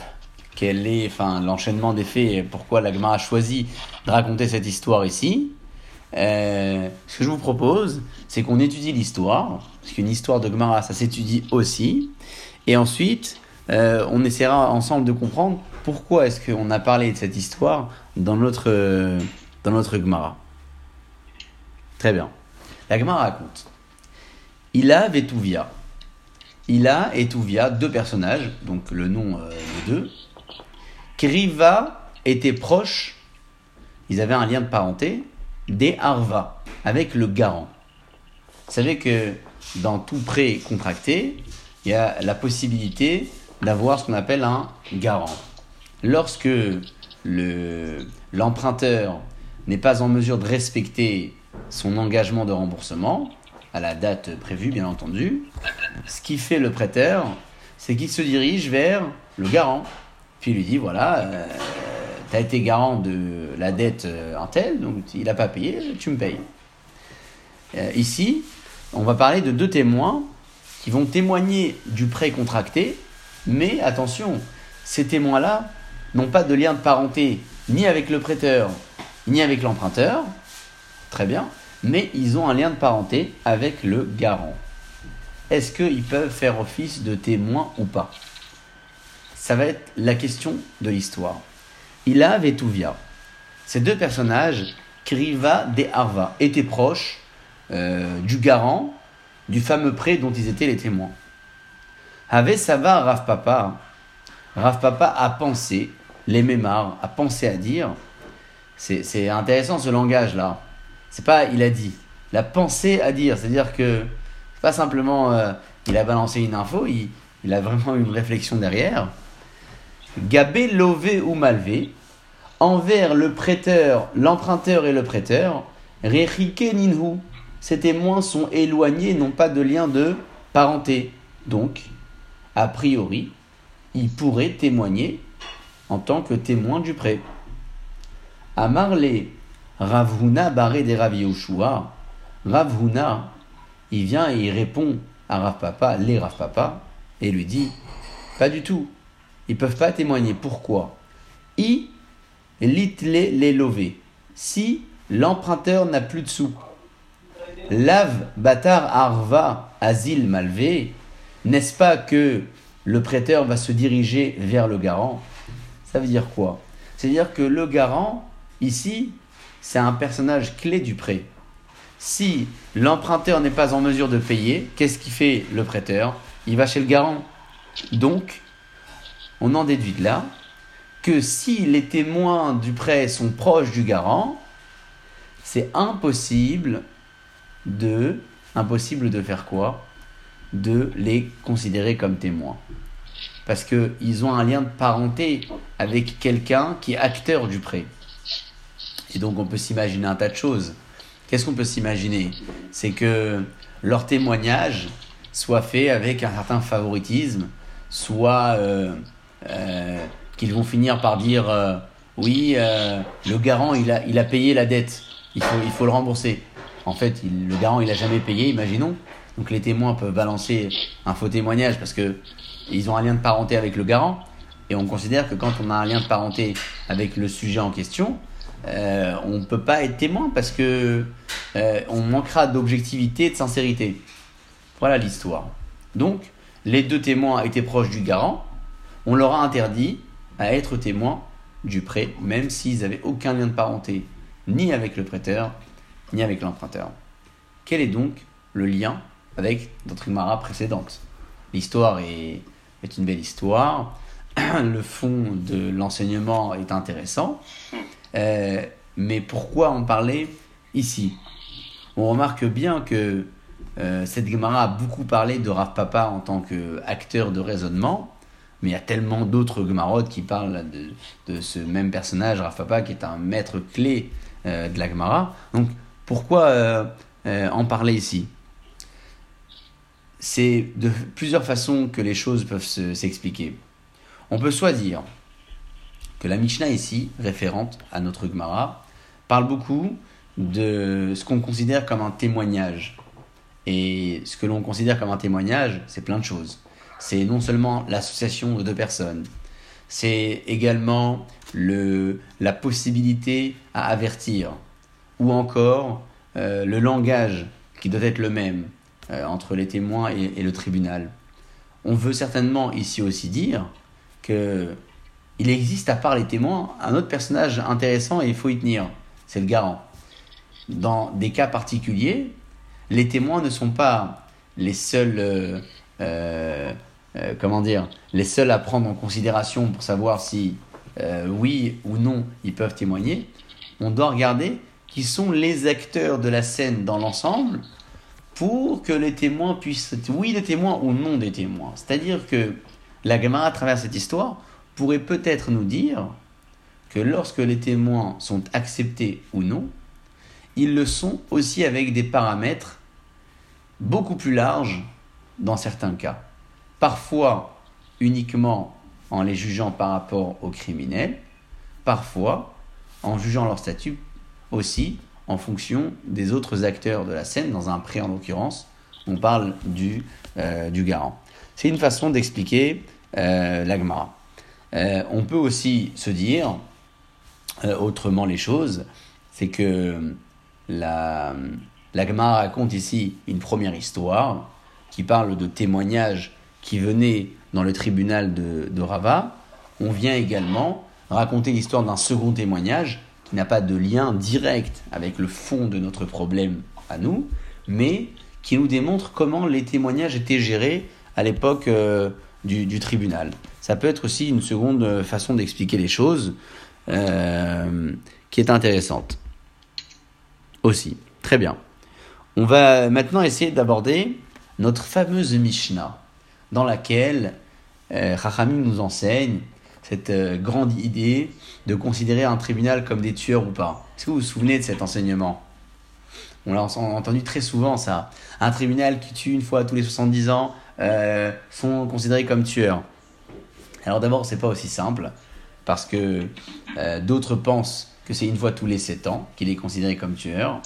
quel est enfin, l'enchaînement des faits et pourquoi l'Agma a choisi de raconter cette histoire ici. Euh, ce que je vous propose, c'est qu'on étudie l'histoire, parce qu'une histoire de Gemara, ça s'étudie aussi, et ensuite, euh, on essaiera ensemble de comprendre pourquoi est-ce qu'on a parlé de cette histoire dans notre, dans notre Gemara. Très bien. La Gemara raconte. Ila Vetuvia. Ila et Tuvia, deux personnages, donc le nom euh, de deux. Kriva était proche, ils avaient un lien de parenté, des Arva, avec le garant. Vous savez que dans tout prêt contracté, il y a la possibilité d'avoir ce qu'on appelle un garant. Lorsque le- l'emprunteur n'est pas en mesure de respecter son engagement de remboursement, à la date prévue bien entendu, ce qui fait le prêteur, c'est qu'il se dirige vers le garant. Puis il lui dit voilà, tu as été garant de la dette euh, un tel, donc il n'a pas payé, tu me payes. Euh, ici, on va parler de deux témoins qui vont témoigner du prêt contracté, mais attention, ces témoins-là n'ont pas de lien de parenté ni avec le prêteur, ni avec l'emprunteur, très bien, mais ils ont un lien de parenté avec le garant. Est-ce qu'ils peuvent faire office de témoins ou pas? Ça va être la question de l'histoire. Ila Vetuvia. Ces deux personnages, Kriva et Arva, étaient proches euh, du garant, du fameux prêt dont ils étaient les témoins. Ave Sava Rav Papa. Papa a pensé, les mémars, a pensé à dire. C'est c'est intéressant ce langage-là. C'est pas il a dit. Il a pensé à dire. C'est-à-dire que pas simplement euh, il a balancé une info, il, il a vraiment une réflexion derrière. Gabé lové ou malvé, envers le prêteur, l'emprunteur et le prêteur, Rechike ninhu, ces témoins sont éloignés, n'ont pas de lien de parenté. Donc, a priori, ils pourraient témoigner en tant que témoins du prêt. Amarle Ravhuna barré des Rav Yehoshua, Ravhuna, il vient et il répond à Rav Papa, les Rav Papa, et lui dit Pas du tout. Ils peuvent pas témoigner. Pourquoi? I litle les lové. Si l'emprunteur n'a plus de sous. Lave batar arva asile malvé. N'est-ce pas que le prêteur va se diriger vers le garant? Ça veut dire quoi? C'est-à-dire que le garant, ici, c'est un personnage clé du prêt. Si l'emprunteur n'est pas en mesure de payer, qu'est-ce qui fait le prêteur? Il va chez le garant. Donc, on en déduit de là que si les témoins du prêt sont proches du garant, c'est impossible de impossible de faire quoi? De les considérer comme témoins. Parce qu'ils ont un lien de parenté avec quelqu'un qui est acteur du prêt. Et donc on peut s'imaginer un tas de choses. Qu'est-ce qu'on peut s'imaginer? C'est que leur témoignage soit fait avec un certain favoritisme, soit euh, euh, qu'ils vont finir par dire euh, oui, le garant il a, payé la dette, il faut, le rembourser. En fait, le garant il a jamais payé, imaginons. Donc les témoins peuvent balancer un faux témoignage parce que ils ont un lien de parenté avec le garant. Et on considère que quand on a un lien de parenté avec le sujet en question, euh, on ne peut pas être témoin parce que euh, on manquera d'objectivité et de sincérité. Voilà l'histoire. Donc, les deux témoins étaient proches du garant. On leur a interdit à être témoins du prêt, même s'ils n'avaient aucun lien de parenté, ni avec le prêteur, ni avec l'emprunteur. Quel est donc le lien avec notre Gemara précédente? L'histoire est, est une belle histoire. Le fond de l'enseignement est intéressant. Euh, mais pourquoi en parler ici? On remarque bien que euh, cette Gemara a beaucoup parlé de Rav Papa en tant qu'acteur de raisonnement, mais il y a tellement d'autres Gemarot qui parlent de, ce même personnage, Rav Papa, qui est un maître clé euh, de la Gemara. Donc pourquoi en parler ici? C'est de plusieurs façons que les choses peuvent se- s'expliquer. On peut soit dire que la Mishnah ici, référente à notre Gemara, parle beaucoup de ce qu'on considère comme un témoignage. Et ce que l'on considère comme un témoignage, c'est plein de choses. C'est non seulement l'association de deux personnes, c'est également le, la possibilité à avertir, ou encore euh, le langage qui doit être le même euh, entre les témoins et, et le tribunal. On veut certainement ici aussi dire que il existe à part les témoins un autre personnage intéressant et il faut y tenir, c'est le garant. Dans des cas particuliers, les témoins ne sont pas les seuls, euh, euh, euh, comment dire, les seuls à prendre en considération pour savoir si oui ou non ils peuvent témoigner. On doit regarder qui sont les acteurs de la scène dans l'ensemble pour que les témoins puissent oui des témoins ou non des témoins. C'est-à-dire que la Gemara, à travers cette histoire, pourrait peut-être nous dire que lorsque les témoins sont acceptés ou non, ils le sont aussi avec des paramètres beaucoup plus larges dans certains cas. Parfois uniquement en les jugeant par rapport aux criminels, parfois en jugeant leur statut aussi en fonction des autres acteurs de la scène, dans un pré en l'occurrence, on parle du, euh, du garant. C'est une façon d'expliquer euh, la Gemara. Euh, on peut aussi se dire euh, autrement les choses, c'est que la, la Gemara raconte ici une première histoire qui parle de témoignages qui venaient dans le tribunal de, de Rava. On vient également raconter l'histoire d'un second témoignage qui n'a pas de lien direct avec le fond de notre problème à nous, mais qui nous démontre comment les témoignages étaient gérés à l'époque euh, du, du tribunal. Ça peut être aussi une seconde façon d'expliquer les choses euh, qui est intéressante. Aussi. Très bien. On va maintenant essayer d'aborder notre fameuse Mishnah, dans laquelle euh, Chachamim nous enseigne cette euh, grande idée de considérer un tribunal comme des tueurs ou pas. Est-ce que vous vous souvenez de cet enseignement? On l'a en- entendu très souvent ça. Un tribunal qui tue une fois tous les 70 ans euh, sont considérés comme tueurs. Alors d'abord, c'est pas aussi simple, parce que euh, d'autres pensent que c'est une fois tous les 7 ans qu'il est considéré comme tueur.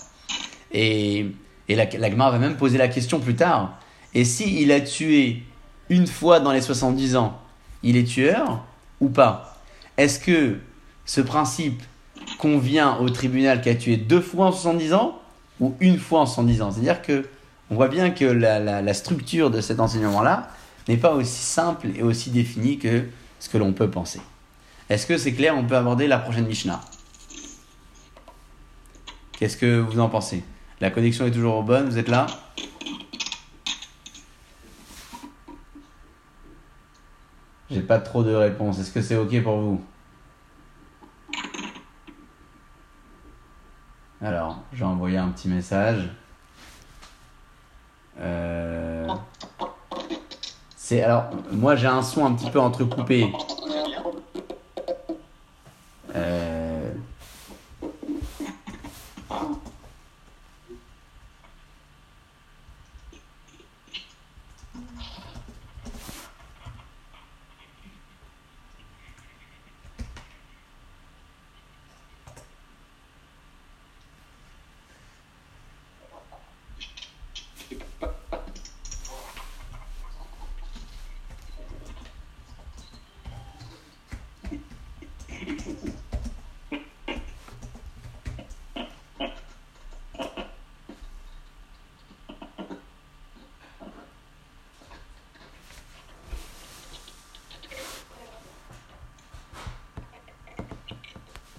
Et, et la, la va même poser la question plus tard. Et si il a tué une fois dans les 70 ans, il est tueur ou pas? Est-ce que ce principe convient au tribunal qui a tué deux fois en 70 ans ou une fois en 70 ans? C'est-à-dire que on voit bien que la structure de cet enseignement-là n'est pas aussi simple et aussi définie que ce que l'on peut penser. Est-ce que c'est clair On peut aborder la prochaine Mishnah? Qu'est-ce que vous en pensez? La connexion est toujours bonne Vous êtes là? J'ai pas trop de réponses. Est-ce que c'est ok pour vous? Alors, j'ai envoyé un petit message. Euh, c'est alors, moi j'ai un son un petit peu entrecoupé. Euh,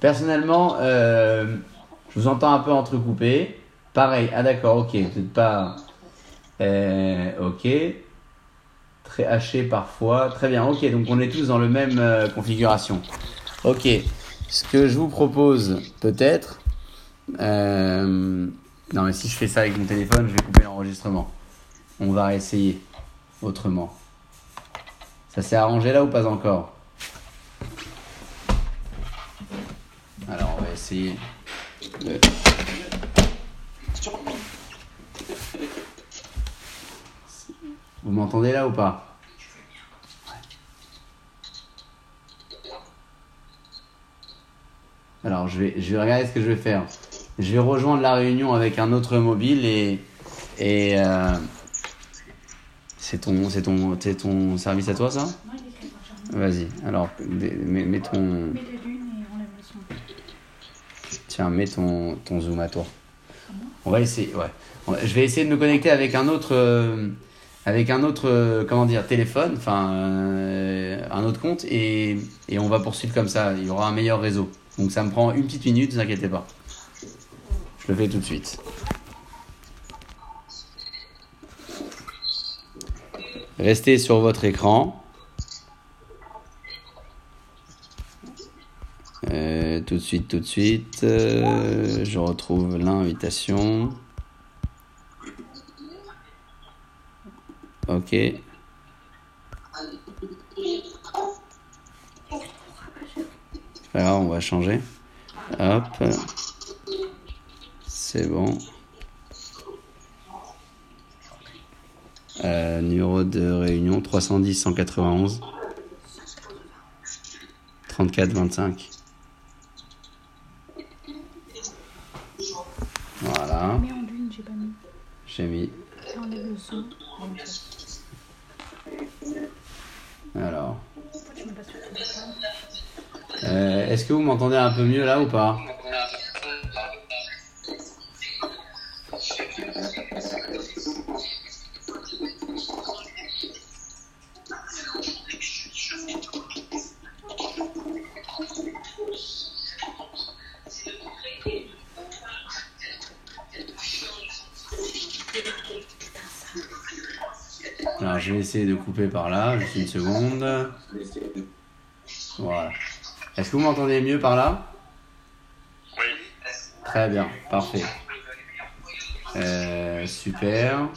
Personnellement, euh, je vous entends un peu entrecoupé. Pareil, ah d'accord, ok, peut-être pas. Euh, ok. Très haché parfois. Très bien, ok, donc on est tous dans la même euh, configuration. Ok, ce que je vous propose, peut-être. non, mais si je fais ça avec mon téléphone, je vais couper l'enregistrement. On va essayer autrement. Ça s'est arrangé là ou pas encore Alors, on va essayer. de- Vous m'entendez là ou pas Alors, je vais, je vais regarder ce que je vais faire. Je vais rejoindre la réunion avec un autre mobile et. et euh, c'est ton, c'est ton, c'est ton service à toi, ça? Vas-y. Alors, mets- mets ton. Mets les lunes et enlève le son. Tiens, mets ton, zoom à toi. On va essayer, Je vais essayer de me connecter avec un autre, euh, euh, comment dire, téléphone, enfin, euh, un autre compte, et, et on va poursuivre comme ça. Il y aura un meilleur réseau. Donc ça me prend une petite minute, ne vous inquiétez pas. Je le fais tout de suite. Restez sur votre écran. Euh, tout de suite, tout de suite. euh, je retrouve l'invitation. Ok. Alors, on va changer. Hop. C'est bon. Euh, numéro de réunion 310 191 34 25. Voilà, Mets en lune, j'ai pas mis. j'ai mis. Ça enlève le son. Bon, ça. Alors, Euh, est-ce que vous m'entendez un peu mieux là ou pas Alors, je vais essayer de couper par là, juste une seconde. Voilà. Est-ce que vous m'entendez mieux par là? Oui. Très bien, parfait. Euh, super.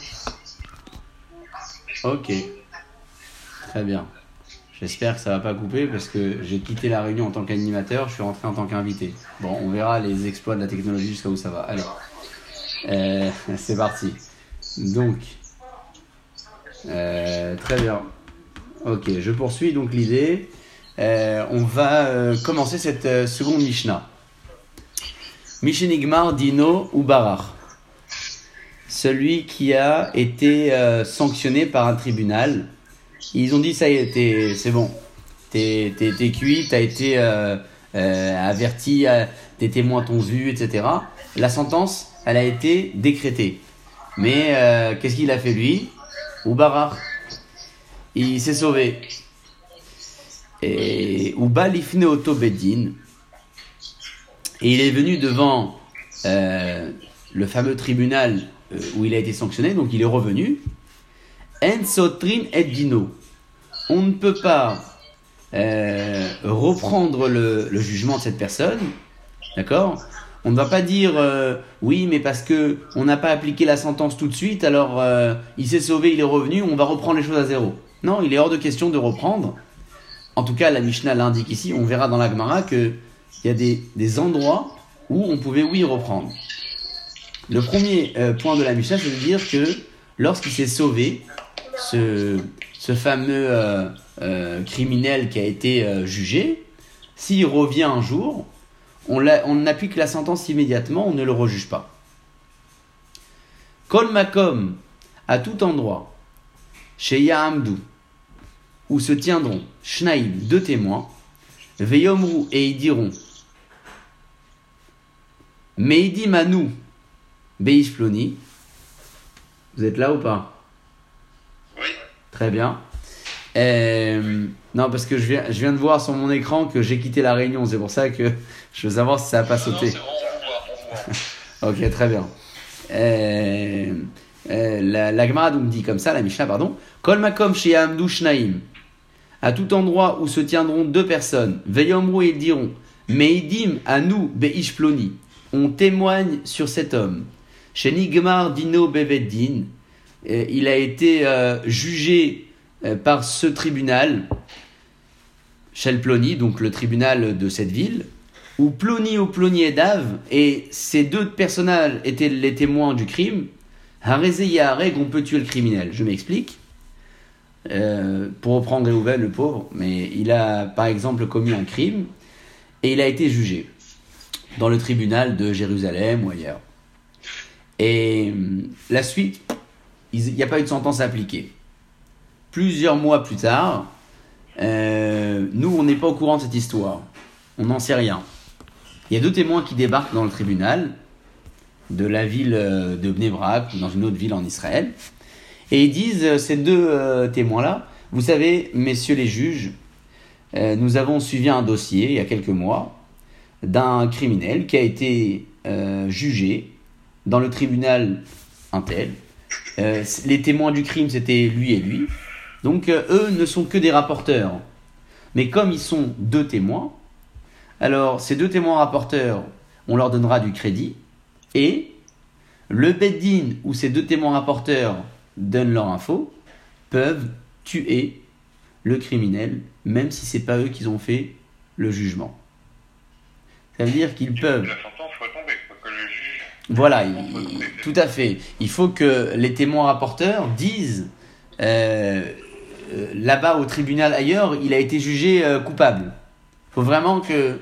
Ok. Très bien. J'espère que ça va pas couper parce que j'ai quitté la réunion en tant qu'animateur, je suis rentré en tant qu'invité. Bon, on verra les exploits de la technologie jusqu'à où ça va. Allez. Euh, c'est parti. Donc, euh, très bien. Ok, je poursuis donc l'idée. Euh, on va euh, commencer cette seconde Mishnah. Mishenigmar Dino ou Barar. Celui qui a été sanctionné par un tribunal. Ils ont dit ça y est, c'est bon. T'es t'es cuit, t'as été averti, tes témoins t'ont vu, etc. La sentence, elle a été décrétée. Mais qu'est-ce qu'il a fait lui? Ou. Il s'est sauvé. Et. Et il est venu devant euh, le fameux tribunal euh, où il a été sanctionné, donc il est revenu. En Sotrin et Dino. On ne peut pas euh, reprendre le jugement de cette personne, d'accord? On ne va pas dire euh, oui, mais parce que on n'a pas appliqué la sentence tout de suite, alors euh, il s'est sauvé, il est revenu, on va reprendre les choses à zéro. Non, il est hors de question de reprendre. En tout cas, la Mishnah l'indique ici. On verra dans la Gemara que il y a des, des endroits où on pouvait oui reprendre. Le premier euh, point de la Mishnah, c'est de dire que lorsqu'il s'est sauvé, ce, ce fameux criminel qui a été jugé, s'il revient un jour, on, on applique la sentence immédiatement, on ne le rejuge pas. Kol makom, à tout endroit, chez Yahamdou, où se tiendront Shnaïm, deux témoins, Veyomru, et ils diront Meidi Manu, Beish Ploni. Vous êtes là ou pas? Oui. Très bien. Euh, non, parce que je viens, je viens de voir sur mon écran que j'ai quitté la réunion, c'est pour ça que je veux savoir si ça n'a pas sauté. Ok, très bien. Euh, euh, la, la Gemara donc dit comme ça, la Mishnah, pardon. Kol makom chez Amdou Shnaim. À tout endroit où se tiendront deux personnes, Veyomru et ils diront, Meidim à nous, Beish Ploni. On témoigne sur cet homme. Chez Nigmar Dino Beveddin. Il a été jugé par ce tribunal, Shel Ploni, donc le tribunal de cette ville, où Ploni ou Ploni et Dave, et ces deux personnages étaient les témoins du crime, Harézé Yahareg, on peut tuer le criminel. Je m'explique. Euh, pour reprendre Réhouven, le pauvre, mais il a par exemple commis un crime et il a été jugé dans le tribunal de Jérusalem ou ailleurs. Et hum, la suite, il n'y a pas eu de sentence appliquée. Plusieurs mois plus tard, euh, nous, on n'est pas au courant de cette histoire. On n'en sait rien. Il y a deux témoins qui débarquent dans le tribunal de la ville euh, de Bnebrak ou dans une autre ville en Israël. Et ils disent, euh, ces deux témoins-là, vous savez, messieurs les juges, nous avons suivi un dossier il y a quelques mois d'un criminel qui a été jugé dans le tribunal Intel. Euh, les témoins du crime, c'était lui et lui. Donc euh, eux ne sont que des rapporteurs. Mais comme ils sont deux témoins, alors ces deux témoins rapporteurs, on leur donnera du crédit. Et le Beddin ou ces deux témoins rapporteurs donnent leur info, peuvent tuer le criminel, même si c'est pas eux qui ont fait le jugement. Ça veut dire qu'ils peuvent. La sentence soit tombée, faut que le juge. Voilà, il- tout à fait. Il faut que les témoins rapporteurs disent euh, euh, là-bas au tribunal ailleurs, il a été jugé euh, coupable. Il faut vraiment que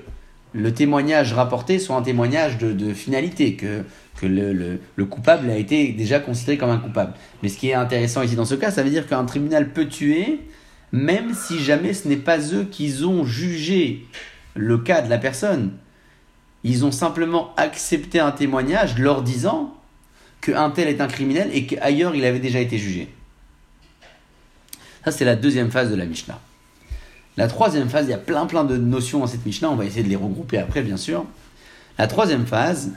le témoignage rapporté soit un témoignage de, finalité, que, le- le coupable a été déjà considéré comme un coupable. Mais ce qui est intéressant ici dans ce cas, ça veut dire qu'un tribunal peut tuer, même si jamais ce n'est pas eux qui ont jugé le cas de la personne. Ils ont simplement accepté un témoignage leur disant qu'un tel est un criminel et qu'ailleurs il avait déjà été jugé. Ça, c'est la deuxième phase de la Mishnah. La troisième phase, il y a plein plein de notions dans cette Mishnah, on va essayer de les regrouper après, bien sûr. La troisième phase,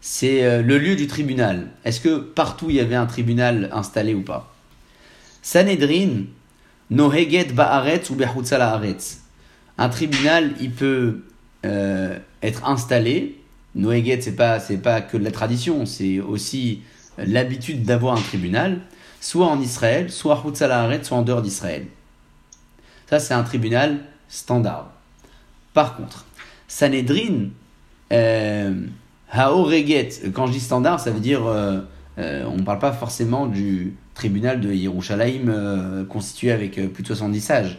c'est euh, le lieu du tribunal. Est-ce que partout il y avait un tribunal installé ou pas? Sanhedrin, Noheget Ba'aretz ou La'aretz. Un tribunal, il peut euh, être installé. Noheget, c'est pas, pas que de la tradition, c'est aussi l'habitude d'avoir un tribunal, soit en Israël, soit La'aretz, soit en dehors d'Israël. Ça, c'est un tribunal standard. Par contre, Sanhedrin, euh, Haoreget, quand je dis standard, ça veut dire, euh, euh, on ne parle pas forcément du tribunal de Yerushalayim constitué avec plus de 70 sages.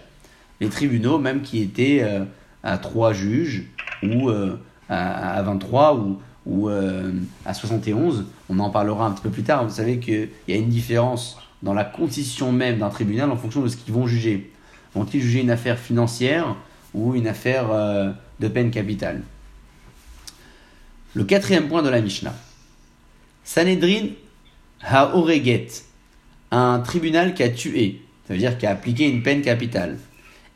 Les tribunaux, même qui étaient à 3 juges, ou à, à 23, ou, ou euh, à 71, on en parlera un petit peu plus tard. Vous savez qu'il y a une différence dans la constitution même d'un tribunal en fonction de ce qu'ils vont juger. Vont-ils juger une affaire financière ou une affaire euh, de peine capitale? Le quatrième point de la Mishnah. Sanhedrin ha-oreget, un tribunal qui a tué, ça veut dire qui a appliqué une peine capitale.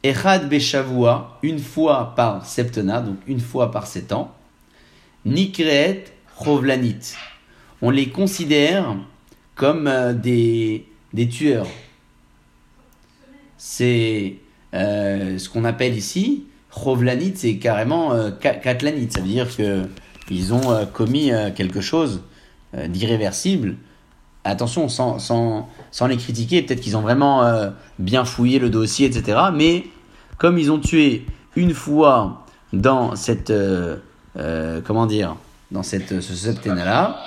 Echad beshavua, une fois par septena, donc une fois par sept ans. Nikreet chovlanit, on les considère comme euh, des, des tueurs. C'est euh, ce qu'on appelle ici, chovlanit, c'est carrément euh, ka- katlanit, ça veut dire que ils ont euh, commis quelque chose d'irréversible. Attention, sans, sans, sans les critiquer, peut-être qu'ils ont vraiment bien fouillé le dossier, etc. Mais comme ils ont tué une fois dans cette, euh, comment dire, dans cette, ce septennat-là,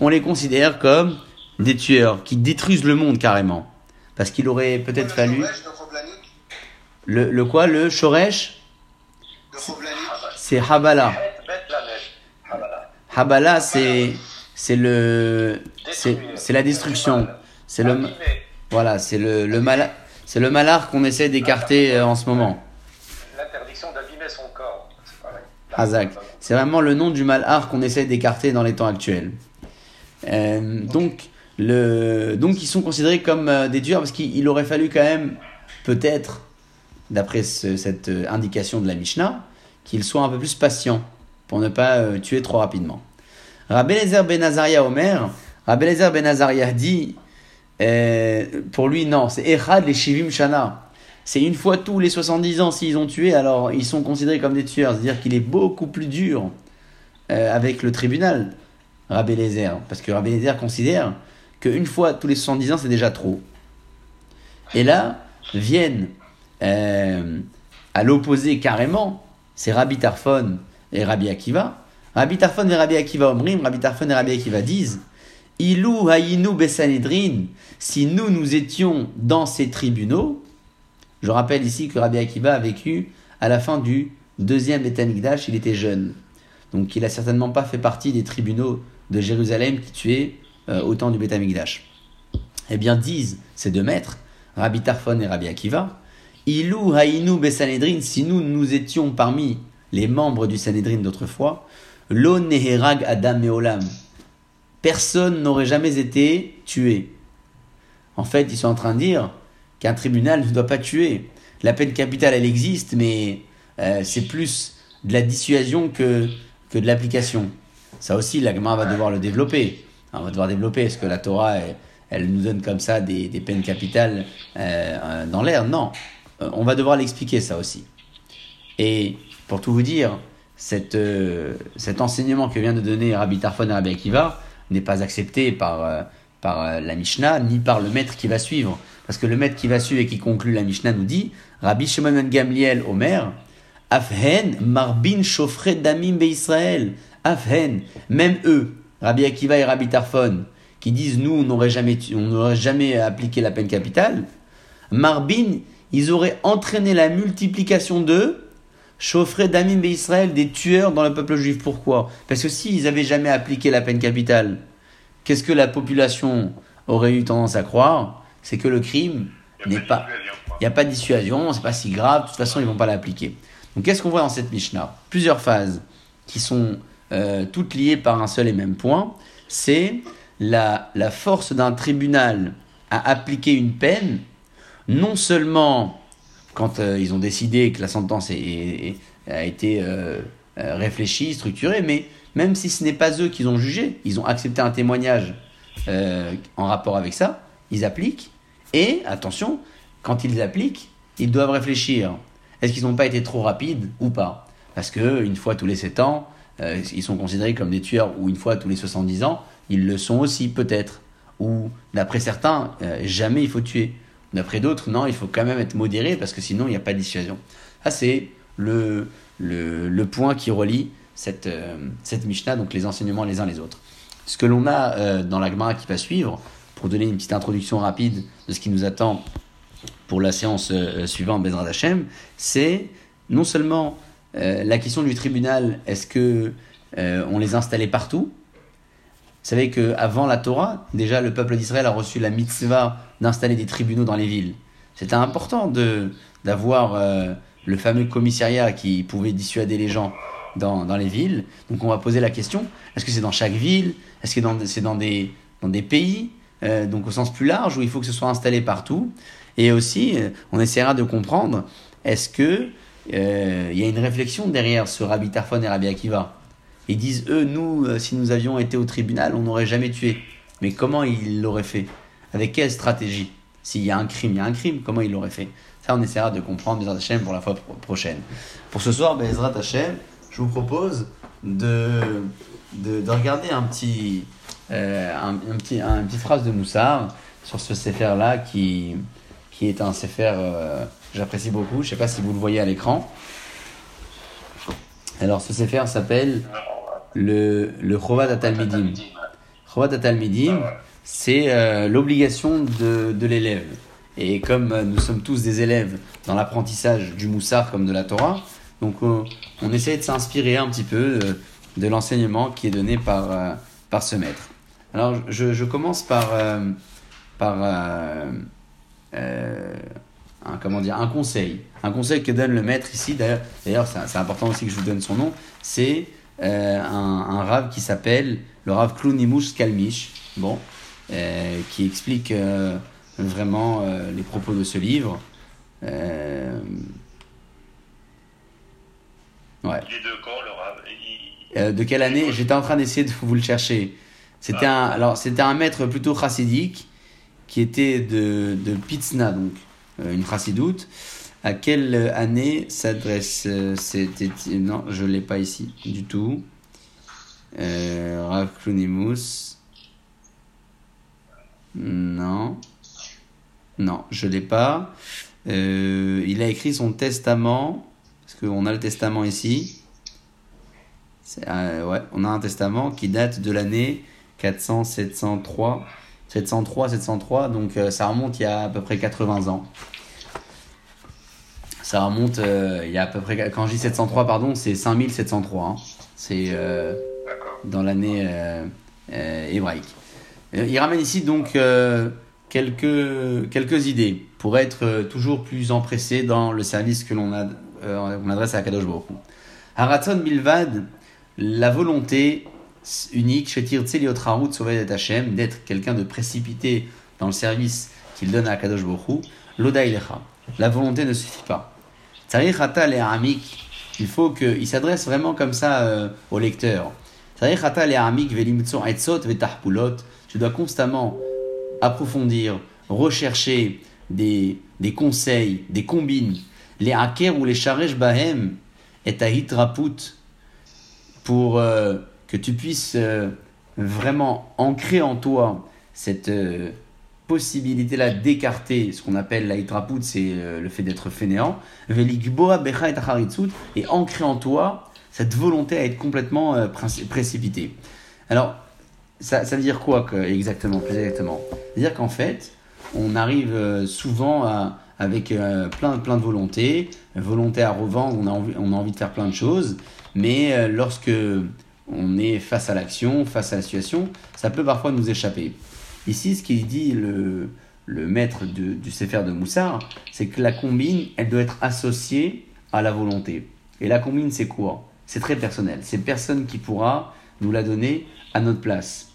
on les considère comme des tueurs qui détruisent le monde carrément. Parce qu'il aurait peut-être fallu... Le, le quoi Le Shoresh C'est Habala. Habala, c'est c'est le c'est la destruction. C'est le voilà, c'est le le mal c'est le malheur qu'on essaie d'écarter euh, en ce moment. L'interdiction d'abîmer son corps. Hazak. C'est vraiment le nom du malheur qu'on essaie d'écarter dans les temps actuels. Euh, donc le donc ils sont considérés comme euh, des tueurs parce qu'il il aurait fallu quand même peut-être d'après ce- cette euh, indication de la Mishnah qu'ils soient un peu plus patients pour ne pas tuer trop rapidement. Rabbi Eliezer ben Azaria Omer, Rabbi Eliezer ben Azaria dit, pour lui non, c'est Echad les Shivim Shana. C'est une fois tous les 70 ans s'ils ont tué, alors ils sont considérés comme des tueurs. C'est-à-dire qu'il est beaucoup plus dur euh, avec le tribunal, Rabbi Eliezer. Parce que Rabbi Eliezer considère qu'une fois tous les 70 ans, c'est déjà trop. Et là, viennent euh, à l'opposé carrément, c'est Rabbi Tarfon et Rabbi Akiva. Rabbi Tarfon et Rabbi Akiva omrim, Rabbi Tarfon et Rabbi Akiva disent Ilou haïnou besanedrin, si nous, nous étions dans ces tribunaux, je rappelle ici que Rabbi Akiva a vécu à la fin du deuxième Betamikdash, il était jeune. Donc il a certainement pas fait partie des tribunaux de Jérusalem qui tuaient euh, au temps du Betamikdash. Eh bien, disent ces deux maîtres, Rabbi Tarfon et Rabbi Akiva, Ilou haïnou besanedrin, si nous, nous étions parmi les membres du Sanhedrin d'autrefois, lo neherag adam meolam, personne n'aurait jamais été tué. En fait, ils sont en train de dire qu'un tribunal ne doit pas tuer. La peine capitale, elle existe, mais euh, c'est plus de la dissuasion que, que de l'application. Ça aussi, la Gemara va devoir le développer. On va devoir développer. Est-ce que la Torah, elle, nous donne comme ça des, des peines capitales euh, euh, dans l'air? Non. On va devoir l'expliquer, ça aussi. Et pour tout vous dire, cet enseignement que vient de donner Rabbi Tarfon et Rabbi Akiva n'est pas accepté par, par la Mishnah ni par le maître qui va suivre. Parce que le maître qui va suivre et qui conclut la Mishnah nous dit Rabbi Shimon ben Gamliel Omer, Afhen Marbin Shofre Damim Israël. Afhen, même eux, Rabbi Akiva et Rabbi Tarfon, qui disent nous, on n'aurait jamais, appliqué la peine capitale, Marbin, ils auraient entraîné la multiplication de Chaufferet d'Amim Israël, des tueurs dans le peuple juif. Pourquoi? Parce que s'ils n'avaient jamais appliqué la peine capitale, qu'est-ce que la population aurait eu tendance à croire? C'est que le crime n'est pas. Il n'y a pas de dissuasion, c'est pas si grave, de toute façon ils vont pas l'appliquer. Donc qu'est-ce qu'on voit dans cette Mishnah? Plusieurs phases qui sont euh, toutes liées par un seul et même point. C'est la, la force d'un tribunal à appliquer une peine, non seulement quand euh, ils ont décidé que la sentence est- est- est- a été euh, réfléchie, structurée, mais même si ce n'est pas eux qui ont jugé, ils ont accepté un témoignage euh, en rapport avec ça, ils appliquent, et attention, quand ils appliquent, ils doivent réfléchir. Est-ce qu'ils n'ont pas été trop rapides ou pas? Parce que une fois tous les 7 ans, euh, ils sont considérés comme des tueurs, ou une fois tous les 70 ans, ils le sont aussi peut-être. Ou d'après certains, euh, jamais il faut tuer. D'après d'autres, non, il faut quand même être modéré parce que sinon il n'y a pas de dissuasion. Ça, c'est le, le, point qui relie cette, euh, cette Mishnah, donc les enseignements les uns les autres. Ce que l'on a dans la qui va suivre, pour donner une petite introduction rapide de ce qui nous attend pour la séance euh, suivante, Bezrat Hashem, c'est non seulement euh, la question du tribunal, est-ce que euh, on les installait partout? Vous savez qu'avant la Torah, déjà le peuple d'Israël a reçu la mitzvah d'installer des tribunaux dans les villes. C'était important de d'avoir le fameux commissariat qui pouvait dissuader les gens dans, dans les villes. Donc on va poser la question, est-ce que c'est dans chaque ville? Est-ce que c'est dans des, dans des pays? Euh, donc au sens plus large, où il faut que ce soit installé partout. Et aussi, euh, on essaiera de comprendre, est-ce que euh, il y a une réflexion derrière ce Rabbi Tarfon et Rabbi Akiva? Ils disent, eux, nous, si nous avions été au tribunal, on n'aurait jamais tué. Mais comment ils l'auraient fait? Avec quelle stratégie? S'il y a un crime, il y a un crime, comment ils l'auraient fait? Ça, on essaiera de comprendre, Bezrat Hashem, pour la fois pro- prochaine. Pour ce soir, Bezrat Hashem, je vous propose de, de, de regarder un petit, un, un petit, un- une petite phrase de Moussard sur ce Sefer là qui, qui est un Sefer euh, que j'apprécie beaucoup. Je sais pas si vous le voyez à l'écran. Alors ce Sefer s'appelle le, le Chovat Atalmidim. Chovat Atalmidim, c'est euh, l'obligation de, de l'élève. Et comme euh, nous sommes tous des élèves dans l'apprentissage du Moussard comme de la Torah, donc euh, on essaie de s'inspirer un petit peu euh, de l'enseignement qui est donné par, euh, par ce maître. Alors je, je commence par, euh, par euh, euh, un, comment dire, un conseil. Un conseil que donne le maître ici, d'ailleurs, c'est important aussi que je vous donne son nom, c'est un, un rave qui s'appelle le rave Klounimush Kalmish, bon, qui explique vraiment les propos de ce livre. Ouais. Il est de quand le rave? Il- de quelle année? J'étais en train d'essayer de vous le chercher. C'était un, alors c'était un maître plutôt chassidique qui était de, de Pitsna, donc euh, une chassidoute. À quelle année s'adresse euh, C'était non, je l'ai pas ici du tout. Euh, Rav Klunimus. Non, non, je l'ai pas. Euh, il a écrit son testament parce qu'on a le testament ici. Euh, ouais, on a un testament qui date de l'année 400, 703, 703, 703, donc euh, ça remonte il y a à peu près 80 ans. Ça remonte euh, il y a à peu près, quand je dis 703, pardon, c'est 5703. hein. C'est euh, dans l'année hébraïque. Il ramène ici donc quelques, quelques idées pour être toujours plus empressé dans le service que l'on a, on adresse à Kadosh Baruch. Haratzon Milvad, la volonté unique chez Tirtse Liotravut Sovedet Hashem, d'être quelqu'un de précipité dans le service qu'il donne à Kadosh Baruch Hu, Loda. La volonté ne suffit pas. Tzarich Hata Le'amik, il faut qu'il s'adresse vraiment comme ça euh, au lecteur. Tzarich Hata Le'amik Velimtso Etzot Vetahpulot, tu dois constamment approfondir, rechercher des, des conseils, des combines, les hackers ou les charesh bahem et ta hitraput pour euh, que tu puisses euh, vraiment ancrer en toi cette euh, possibilité-là d'écarter ce qu'on appelle la hitraput, c'est euh, le fait d'être fainéant, velikboa becha et et ancrer en toi cette volonté à être complètement précipité. Alors, ça, veut dire quoi exactement, plus exactement C'est-à-dire qu'en fait, on arrive souvent avec plein, plein de volonté, volonté à revendre, on a envie, on a envie de faire plein de choses, mais lorsque on est face à l'action, face à la situation, ça peut parfois nous échapper. Ici, ce qu'il dit le, le maître du Sefer de Moussard, c'est que la combine, elle doit être associée à la volonté. Et la combine, c'est quoi? C'est très personnel. C'est personne qui pourra nous la donner à notre place.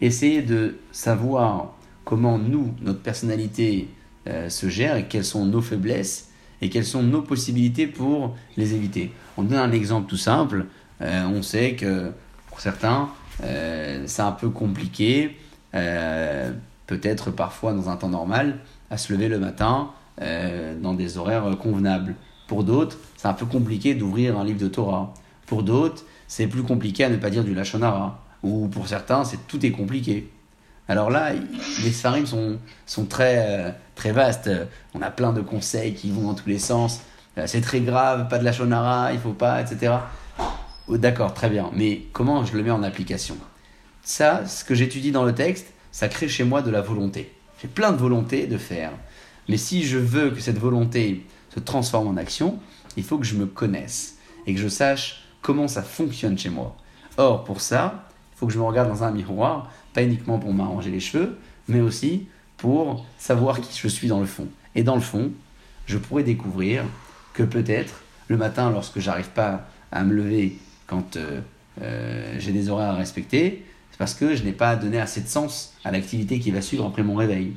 Essayer de savoir comment nous, notre personnalité, euh, se gère et quelles sont nos faiblesses et quelles sont nos possibilités pour les éviter. On donne un exemple tout simple. Euh, on sait que pour certains, euh, c'est un peu compliqué, euh, peut-être parfois dans un temps normal, à se lever le matin dans des horaires convenables. Pour d'autres, c'est un peu compliqué d'ouvrir un livre de Torah. Pour d'autres, c'est plus compliqué à ne pas dire du Lachonara. Ou pour certains, c'est tout est compliqué. Alors là, les Sfarim sont, sont très, très vastes. On a plein de conseils qui vont dans tous les sens. C'est très grave, pas de la shonara, il faut pas, etc. Oh, D'accord, très bien. Mais comment je le mets en application? Ça, ce que j'étudie dans le texte, ça crée chez moi de la volonté. J'ai plein de volonté de faire. Mais si je veux que cette volonté se transforme en action, il faut que je me connaisse et que je sache comment ça fonctionne chez moi. Or, pour ça, il faut que je me regarde dans un miroir, pas uniquement pour m'arranger les cheveux, mais aussi pour savoir qui je suis dans le fond. Et dans le fond, je pourrais découvrir que peut-être le matin, lorsque j'arrive pas à me lever quand euh, euh, j'ai des horaires à respecter, c'est parce que je n'ai pas donné assez de sens à l'activité qui va suivre après mon réveil.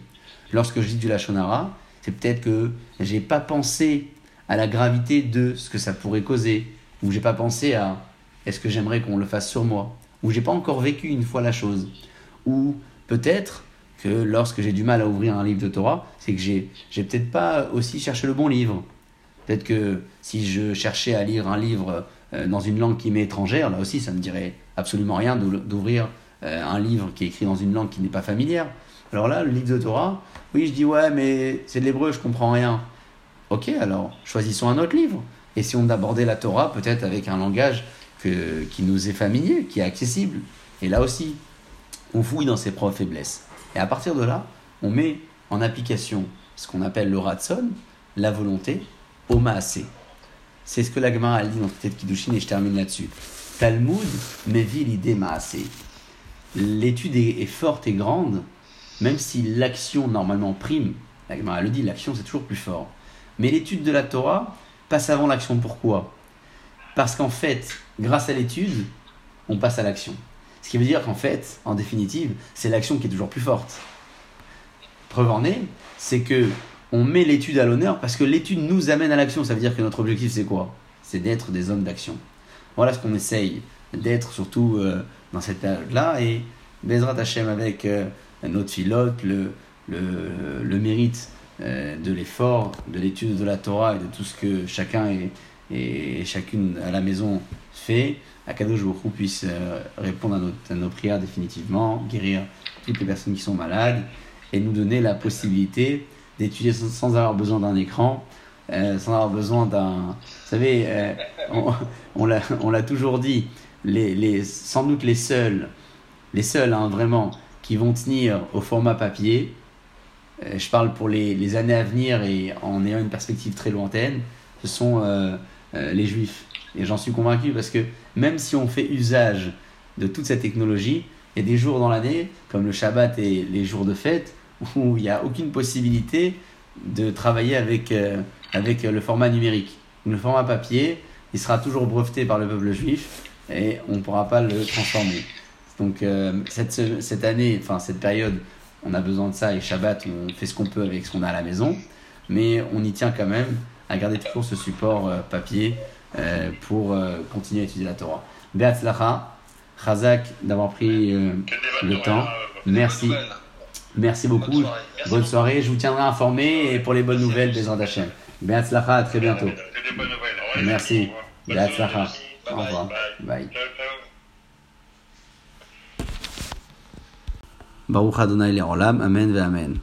Lorsque je dis du lachonara, c'est peut-être que j'ai pas pensé à la gravité de ce que ça pourrait causer, ou j'ai pas pensé à est-ce que j'aimerais qu'on le fasse sur moi, ou j'ai pas encore vécu une fois la chose, ou peut-être que lorsque j'ai du mal à ouvrir un livre de Torah, c'est que j'ai j'ai peut-être pas aussi cherché le bon livre. Peut-être que si je cherchais à lire un livre dans une langue qui m'est étrangère, là aussi, ça ne me dirait absolument rien d'ou- d'ouvrir euh, un livre qui est écrit dans une langue qui n'est pas familière. Alors là, le livre de Torah, oui, je dis ouais, mais c'est de l'hébreu, je comprends rien. Ok, alors choisissons un autre livre. Essayons d'aborder la Torah peut-être avec un langage qui nous est familier, qui est accessible. Et là aussi, on fouille dans ses propres faiblesses. Et à partir de là, on met en application ce qu'on appelle le ratson, la volonté, au maasé. C'est ce que la Gemara dit dans de Kiddushin et je termine là-dessus. Talmud mévit l'idée maasé. L'étude est, est forte et grande, même si l'action normalement prime. La Gemara le dit, l'action c'est toujours plus fort. Mais l'étude de la Torah passe avant l'action. Pourquoi? Parce qu'en fait, grâce à l'étude, on passe à l'action. Ce qui veut dire qu'en fait, en définitive, c'est l'action qui est toujours plus forte. Preuve en est, c'est que on met l'étude à l'honneur parce que l'étude nous amène à l'action. Ça veut dire que notre objectif, c'est quoi? C'est d'être des hommes d'action. Voilà ce qu'on essaye d'être, surtout euh, dans cette période-là. Et Bezrat Hashem, avec euh, notre filote, le, le, le mérite euh, de l'effort, de l'étude de la Torah et de tout ce que chacun et, chacune à la maison fait, Akadosh Baruch puisse répondre à nos prières définitivement, guérir toutes les personnes qui sont malades et nous donner la possibilité d'étudier sans, avoir besoin d'un écran, euh, sans avoir besoin d'un... Vous savez, euh, on, l'a- toujours dit, les, sans doute les seuls, les seuls hein, vraiment, qui vont tenir au format papier, euh, je parle pour les, années à venir et en ayant une perspective très lointaine, ce sont les juifs. Et j'en suis convaincu parce que même si on fait usage de toute cette technologie, il y a des jours dans l'année, comme le Shabbat et les jours de fête, où il n'y a aucune possibilité de travailler avec, euh, avec le format numérique. Le format papier, il sera toujours breveté par le peuple juif et on ne pourra pas le transformer. Donc euh, cette, cette année, enfin cette période, on a besoin de ça et Shabbat, on fait ce qu'on peut avec ce qu'on a à la maison, mais on y tient quand même à garder toujours ce support euh, papier pour continuer à étudier la Torah. Beatzlacha, Chazak d'avoir pris le temps. Merci. Merci beaucoup. Bonne soirée. Merci Bonne beaucoup. soirée. Je vous tiendrai informé et pour les bonnes nouvelles, Bezrat Hashem. Beatzlacha, à très bientôt. Des. Merci. Au revoir. Bonne Beatzlacha. Au revoir. Bye. Baruch Adonai Leolam. Amen ve Amen.